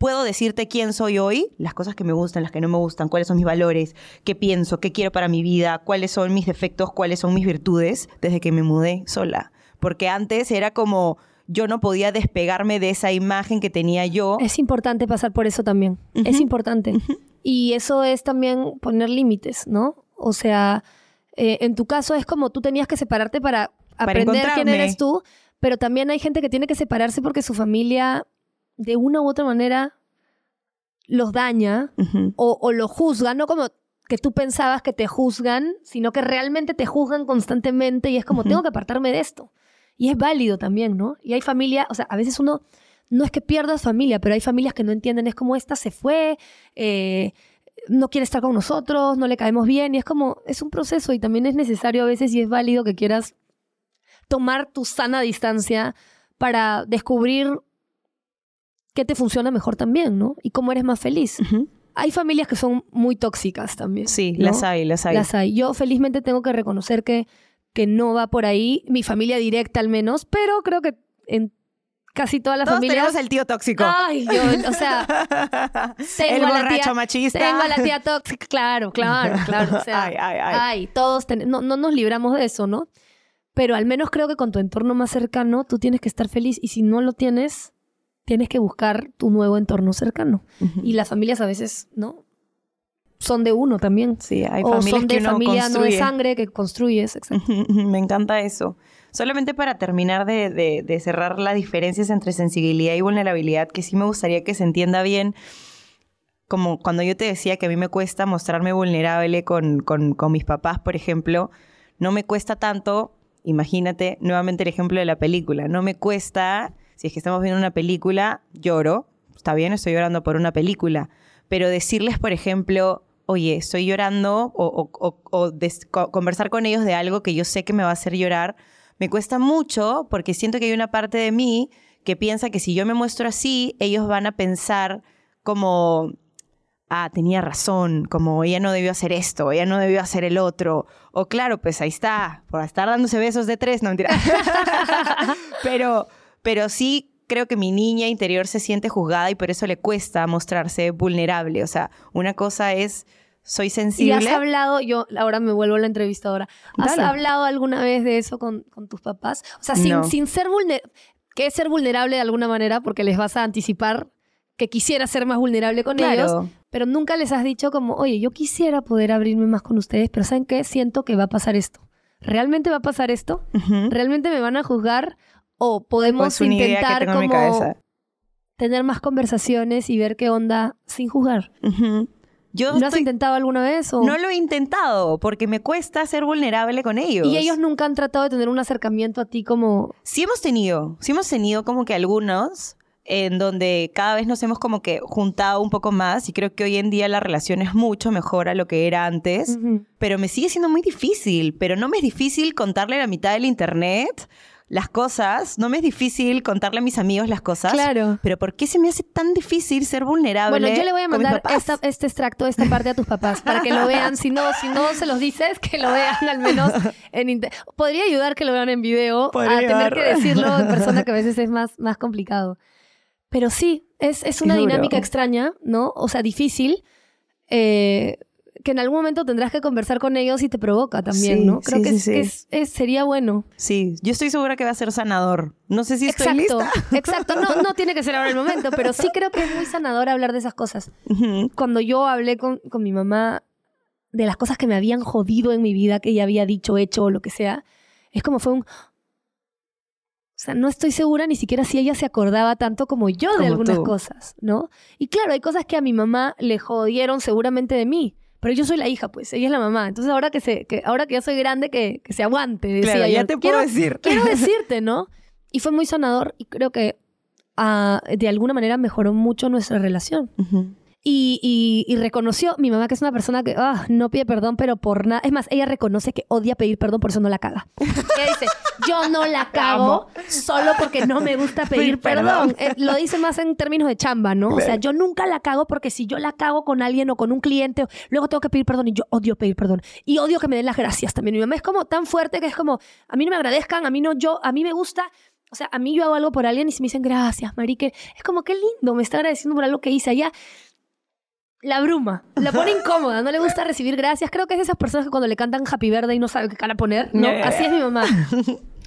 puedo decirte quién soy hoy, las cosas que me gustan, las que no me gustan, cuáles son mis valores, qué pienso, qué quiero para mi vida, cuáles son mis defectos, cuáles son mis virtudes, desde que me mudé sola. Porque antes era como yo no podía despegarme de esa imagen que tenía yo. Es importante pasar por eso también. Es importante. Y eso es también poner límites, ¿no? O sea, eh, en tu caso es como tú tenías que separarte para, aprender quién eres tú, pero también hay gente que tiene que separarse porque su familia de una u otra manera los daña o, o lo juzga, no como que tú pensabas que te juzgan, sino que realmente te juzgan constantemente y es como, tengo que apartarme de esto. Y es válido también, ¿no? Y hay familia, o sea, a veces uno, no es que pierdas familia, pero hay familias que no entienden, es como esta se fue, eh, no quiere estar con nosotros, no le caemos bien, y es como, es un proceso y también es necesario a veces y es válido que quieras tomar tu sana distancia para descubrir qué te funciona mejor también, ¿no? Y cómo eres más feliz. Hay familias que son muy tóxicas también. Sí, las hay, las hay. Las hay. Yo felizmente tengo que reconocer que que no va por ahí, mi familia directa al menos, pero creo que en casi todas las Todos familias. tenemos el tío tóxico. Ay, yo, o sea, tengo el a la borracho tía, machista. Tengo a la tía tóxica, claro, claro, claro. O sea, Ay, ay, ay. ay, todos ten- no, no nos libramos de eso, ¿no? Pero al menos creo que con tu entorno más cercano tú tienes que estar feliz y si no lo tienes, tienes que buscar tu nuevo entorno cercano. Y las familias a veces, ¿no? Son de uno también. Sí, hay o familias son de que uno familia no de sangre que construyes, exacto. Me encanta eso. Solamente para terminar de, de- de cerrar las diferencias entre sensibilidad y vulnerabilidad, que sí me gustaría que se entienda bien, como cuando yo te decía que a mí me cuesta mostrarme vulnerable con, con- con mis papás, por ejemplo, no me cuesta tanto, imagínate nuevamente el ejemplo de la película, no me cuesta, si es que estamos viendo una película, lloro, está bien, estoy llorando por una película, pero decirles, por ejemplo, oye, estoy llorando o, o- o- o des- co- conversar con ellos de algo que yo sé que me va a hacer llorar, me cuesta mucho porque siento que hay una parte de mí que piensa que si yo me muestro así, ellos van a pensar como, ah, tenía razón, como ella no debió hacer esto, ella no debió hacer el otro. O claro, pues ahí está, por estar dándose besos de tres, no mentira. pero, pero sí creo que mi niña interior se siente juzgada y por eso le cuesta mostrarse vulnerable. O sea, una cosa es, soy Y sensible. has hablado, yo ahora me vuelvo a la entrevistadora, ¿has Dale. hablado alguna vez de eso con, con tus papás? O sea, sin, No. sin ser vulnerable, que es ser vulnerable de alguna manera porque les vas a anticipar que quisieras ser más vulnerable con ellos, pero nunca les has dicho como, oye, yo quisiera poder abrirme más con ustedes, pero ¿saben qué? Siento que va a pasar esto. ¿Realmente va a pasar esto? ¿Realmente me van a juzgar? ¿O podemos Pues intentar como tener más conversaciones y ver qué onda sin juzgar? Yo ¿Lo has intentado alguna vez? O... no lo he intentado porque me cuesta ser vulnerable con ellos. Y ellos nunca han tratado de tener un acercamiento a ti como... Sí hemos tenido, sí hemos tenido como que algunos en donde cada vez nos hemos como que juntado un poco más y creo que hoy en día la relación es mucho mejor a lo que era antes, pero me sigue siendo muy difícil, pero no me es difícil contarle la mitad del internet las cosas, no me es difícil contarle a mis amigos las cosas. Claro. Pero ¿por qué se me hace tan difícil ser vulnerable? Bueno, yo le voy a mandar esta- este extracto, esta parte a tus papás para que lo vean. Si no, si no se los dices, que lo vean al menos en Podría ayudar que lo vean en video Podría a tener que decirlo en persona que a veces es más, más complicado. Pero sí, es, es una Es dinámica extraña, ¿no? O sea, difícil. eh, que en algún momento tendrás que conversar con ellos y te provoca también, Sí, ¿no? Creo sí, que, sí, es- sería bueno. Sí, yo estoy segura que va a ser sanador. No sé si estoy exacto, lista. exacto. No, no tiene que ser ahora el momento, pero sí creo que es muy sanador hablar de esas cosas. Cuando yo hablé con, con mi mamá de las cosas que me habían jodido en mi vida, que ella había dicho, hecho o lo que sea, es como fue un... O sea, no estoy segura ni siquiera si ella se acordaba tanto como yo de algunas tú. cosas, ¿no? Y claro, hay cosas que a mi mamá le jodieron seguramente de mí, pero yo soy la hija, pues, ella es la mamá. Entonces ahora que, se, que, ahora que ya soy grande, que, que se aguante, decía Claro, ya yo. te Quiero- puedo decir. quiero decirte, ¿no? Y fue muy sanador y creo que ah, de alguna manera mejoró mucho nuestra relación. Y, y, reconoció, mi mamá que es una persona que ah, no pide perdón, pero por nada. Es más, ella reconoce que odia pedir perdón, por eso no la caga. ella dice, yo no la cago solo porque no me gusta pedir perdón. Eh, lo dice más en términos de chamba, ¿no? O sea, yo nunca la cago porque si yo la cago con alguien o con un cliente, luego tengo que pedir perdón y yo odio pedir perdón. Y odio que me den las gracias también. Mi mamá es como tan fuerte que es como, a mí no me agradezcan, a mí no, yo, a mí me gusta o sea, a mí yo hago algo por alguien y se me dicen gracias, Marique. Es como, qué lindo, me está agradeciendo por algo que hice allá la bruma. La pone incómoda, no le gusta recibir gracias. Creo que es de esas personas que cuando le cantan Happy Verde y no sabe qué cara poner, ¿no? Así es mi mamá.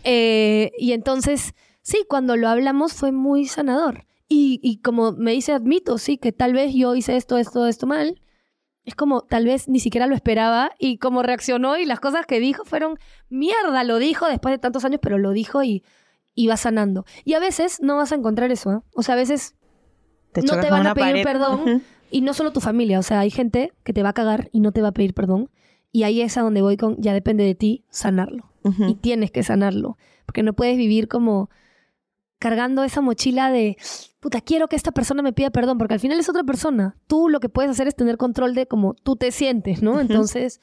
Eh, y entonces, sí, cuando lo hablamos fue muy sanador. Y, y, como me dice, admito, sí, que tal vez yo hice esto, esto, esto mal. Es como, tal vez ni siquiera lo esperaba y como reaccionó y las cosas que dijo fueron, mierda, lo dijo después de tantos años, pero lo dijo y, y va sanando. Y a veces no vas a encontrar eso, ¿eh? O sea, a veces no te van a pedir perdón. Y no solo tu familia, o sea, hay gente que te va a cagar y no te va a pedir perdón. Y ahí es a donde voy con, ya depende de ti, sanarlo. Y tienes que sanarlo. Porque no puedes vivir como cargando esa mochila de, puta, quiero que esta persona me pida perdón, porque al final es otra persona. Tú lo que puedes hacer es tener control de cómo tú te sientes, ¿no? Entonces,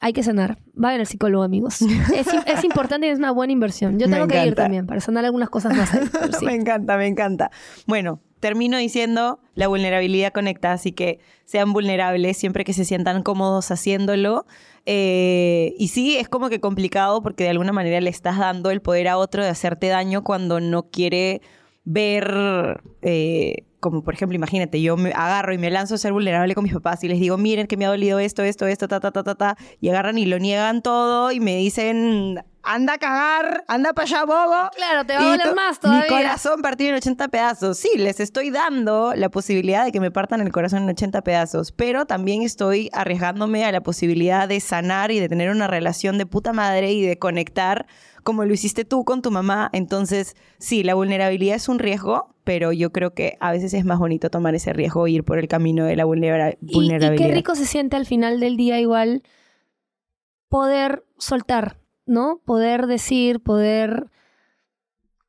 hay que sanar. Vayan al psicólogo, amigos. Es, es, importante y es una buena inversión. Yo tengo que ir también para sanar algunas cosas más. me encanta, me encanta. Bueno, termino diciendo, la vulnerabilidad conecta, así que sean vulnerables siempre que se sientan cómodos haciéndolo. Eh, y sí, es como que complicado porque de alguna manera le estás dando el poder a otro de hacerte daño cuando no quiere ver, eh, como por ejemplo, imagínate, yo me agarro y me lanzo a ser vulnerable con mis papás y les digo, miren que me ha dolido esto, esto, esto, ta, ta, ta, ta, ta, y agarran y lo niegan todo y me dicen, anda a cagar, anda para allá, bobo. Claro, te va a doler más todavía. Mi corazón partido en 80 pedazos. Sí, les estoy dando la posibilidad de que me partan el corazón en 80 pedazos, pero también estoy arriesgándome a la posibilidad de sanar y de tener una relación de puta madre y de conectar como lo hiciste tú con tu mamá. Entonces, sí, la vulnerabilidad es un riesgo, pero yo creo que a veces es más bonito tomar ese riesgo e ir por el camino de la vulnerabilidad. Y, y qué rico se siente al final del día igual poder soltar ¿no? Poder decir, poder...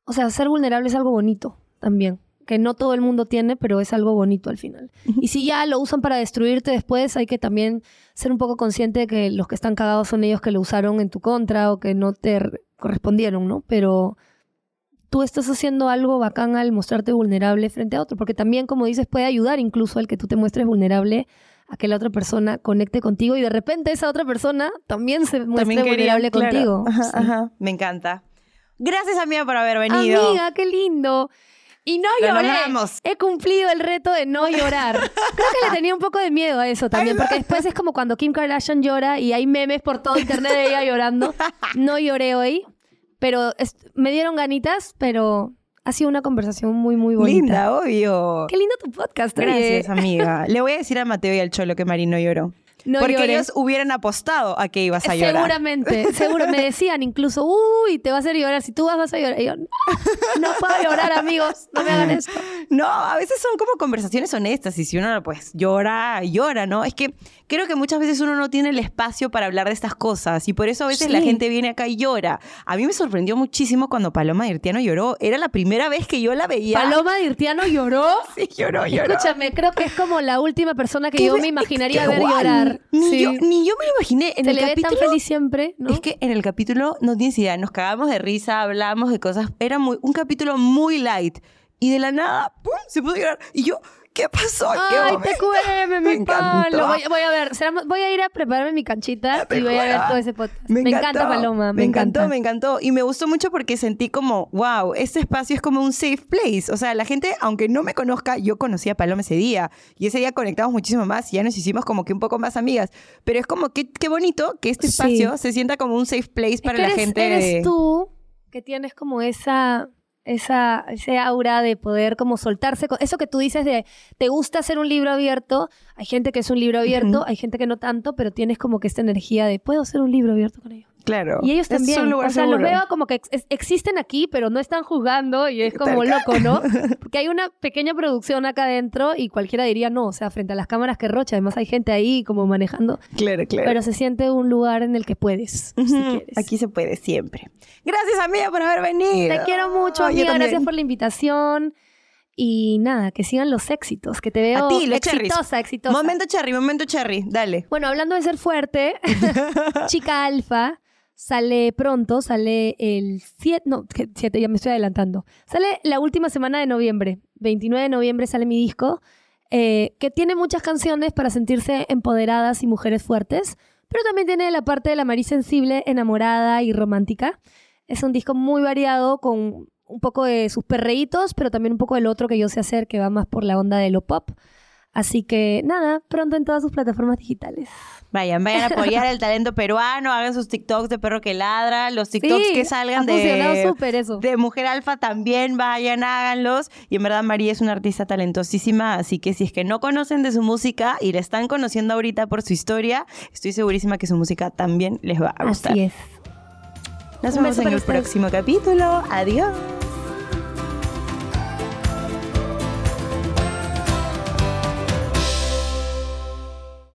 O sea, ser vulnerable es algo bonito también, que no todo el mundo tiene, pero es algo bonito al final. Y si ya lo usan para destruirte después, hay que también ser un poco consciente de que los que están cagados son ellos que lo usaron en tu contra o que no te correspondieron, ¿no? Pero tú estás haciendo algo bacán al mostrarte vulnerable frente a otro, porque también, como dices, puede ayudar incluso al que tú te muestres vulnerable a que la otra persona conecte contigo y de repente esa otra persona también se muestre vulnerable contigo. Ajá, Me encanta. Gracias, amiga, por haber venido. Amiga, qué lindo. Y no lloré. He cumplido el reto de no llorar. Creo que le tenía un poco de miedo a eso también, porque después es como cuando Kim Kardashian llora y hay memes por todo internet de ella llorando. No lloré hoy, pero me dieron ganitas, pero ha sido una conversación muy, muy bonita. Linda, obvio. Qué lindo tu podcast. Gracias, amiga. Le voy a decir a Mateo y al Cholo que Marino lloró. Porque ellos hubieran apostado a que ibas a llorar. Seguramente, seguro. Me decían incluso, uy, te va a hacer llorar. Si tú vas, vas a llorar. Y yo, no, puedo llorar, amigos. No me hagan esto. No, a veces son como conversaciones honestas. Y si uno, pues, llora, llora, ¿no? Es que creo que muchas veces uno no tiene el espacio para hablar de estas cosas. Y por eso a veces la gente viene acá y llora. A mí me sorprendió muchísimo cuando Paloma Dirtiano lloró. Era la primera vez que yo la veía. ¿Paloma Dirtiano lloró? Sí, lloró, lloró. Escúchame, creo que es como la última persona que yo me imaginaría ver llorar. Ni, yo, ni yo me lo imaginé. En Se el le capítulo, ve tan feliz siempre, ¿no? Es que en el capítulo, no tienes idea, nos cagamos de risa, hablamos de cosas. Era muy, un capítulo muy light. Y de la nada, ¡pum! Se pudo llorar. Y yo, ¿Qué pasó? Ay, TQM, mi palo. Voy, voy, a ver, voy a ir a prepararme mi canchita y voy a ver todo ese podcast. Me, encanta Paloma, me, encantó, me encantó. Y me gustó mucho porque sentí como, wow, este espacio es como un safe place. O sea, la gente, aunque no me conozca, yo conocí a Paloma ese día. Y ese día conectamos muchísimo más y ya nos hicimos como que un poco más amigas. Pero es como, qué, qué bonito que este espacio se sienta como un safe place para la gente. Eres tú que tienes como esa esa, ese aura de poder como soltarse. Eso que tú dices de, te gusta hacer un libro abierto, hay gente que es un libro abierto, hay gente que no tanto, pero tienes como que esta energía de, puedo hacer un libro abierto con ellos. Claro. Y ellos Es también. un lugar o sea, los veo como que ex- existen aquí, pero no están jugando y es como loco, ¿no? Porque hay una pequeña producción acá adentro y cualquiera diría no, o sea, frente a las cámaras que rocha, además hay gente ahí como manejando, Claro, claro. pero se siente un lugar en el que puedes, si quieres. Aquí se puede siempre. Gracias, amiga, por haber venido. Te quiero mucho, Yo amiga, gracias por la invitación. Y nada, que sigan los éxitos, que te veo A ti, los cherries. exitosa, exitosa. Momento cherry, momento cherry. Dale. Bueno, hablando de ser fuerte, Chica Alfa sale pronto, sale el 7, no, 7, ya me estoy adelantando. Sale la última semana de noviembre, 29 de noviembre sale mi disco, eh, que tiene muchas canciones para sentirse empoderadas y mujeres fuertes, pero también tiene la parte de la Marí sensible, enamorada y romántica. Es un disco muy variado con un poco de sus perreitos, pero también un poco del otro que yo sé hacer, que va más por la onda de lo pop. Así que nada, pronto en todas sus plataformas digitales. Vayan, vayan a apoyar el talento peruano, hagan sus TikToks de perro que ladra, los TikToks Sí, que salgan ha de, súper eso. de Mujer Alfa también, vayan, háganlos. Y en verdad María es una artista talentosísima, así que si es que no conocen de su música y la están conociendo ahorita por su historia, estoy segurísima que su música también les va a gustar. Así es. Nos Un vemos en el ustedes. próximo capítulo. Adiós.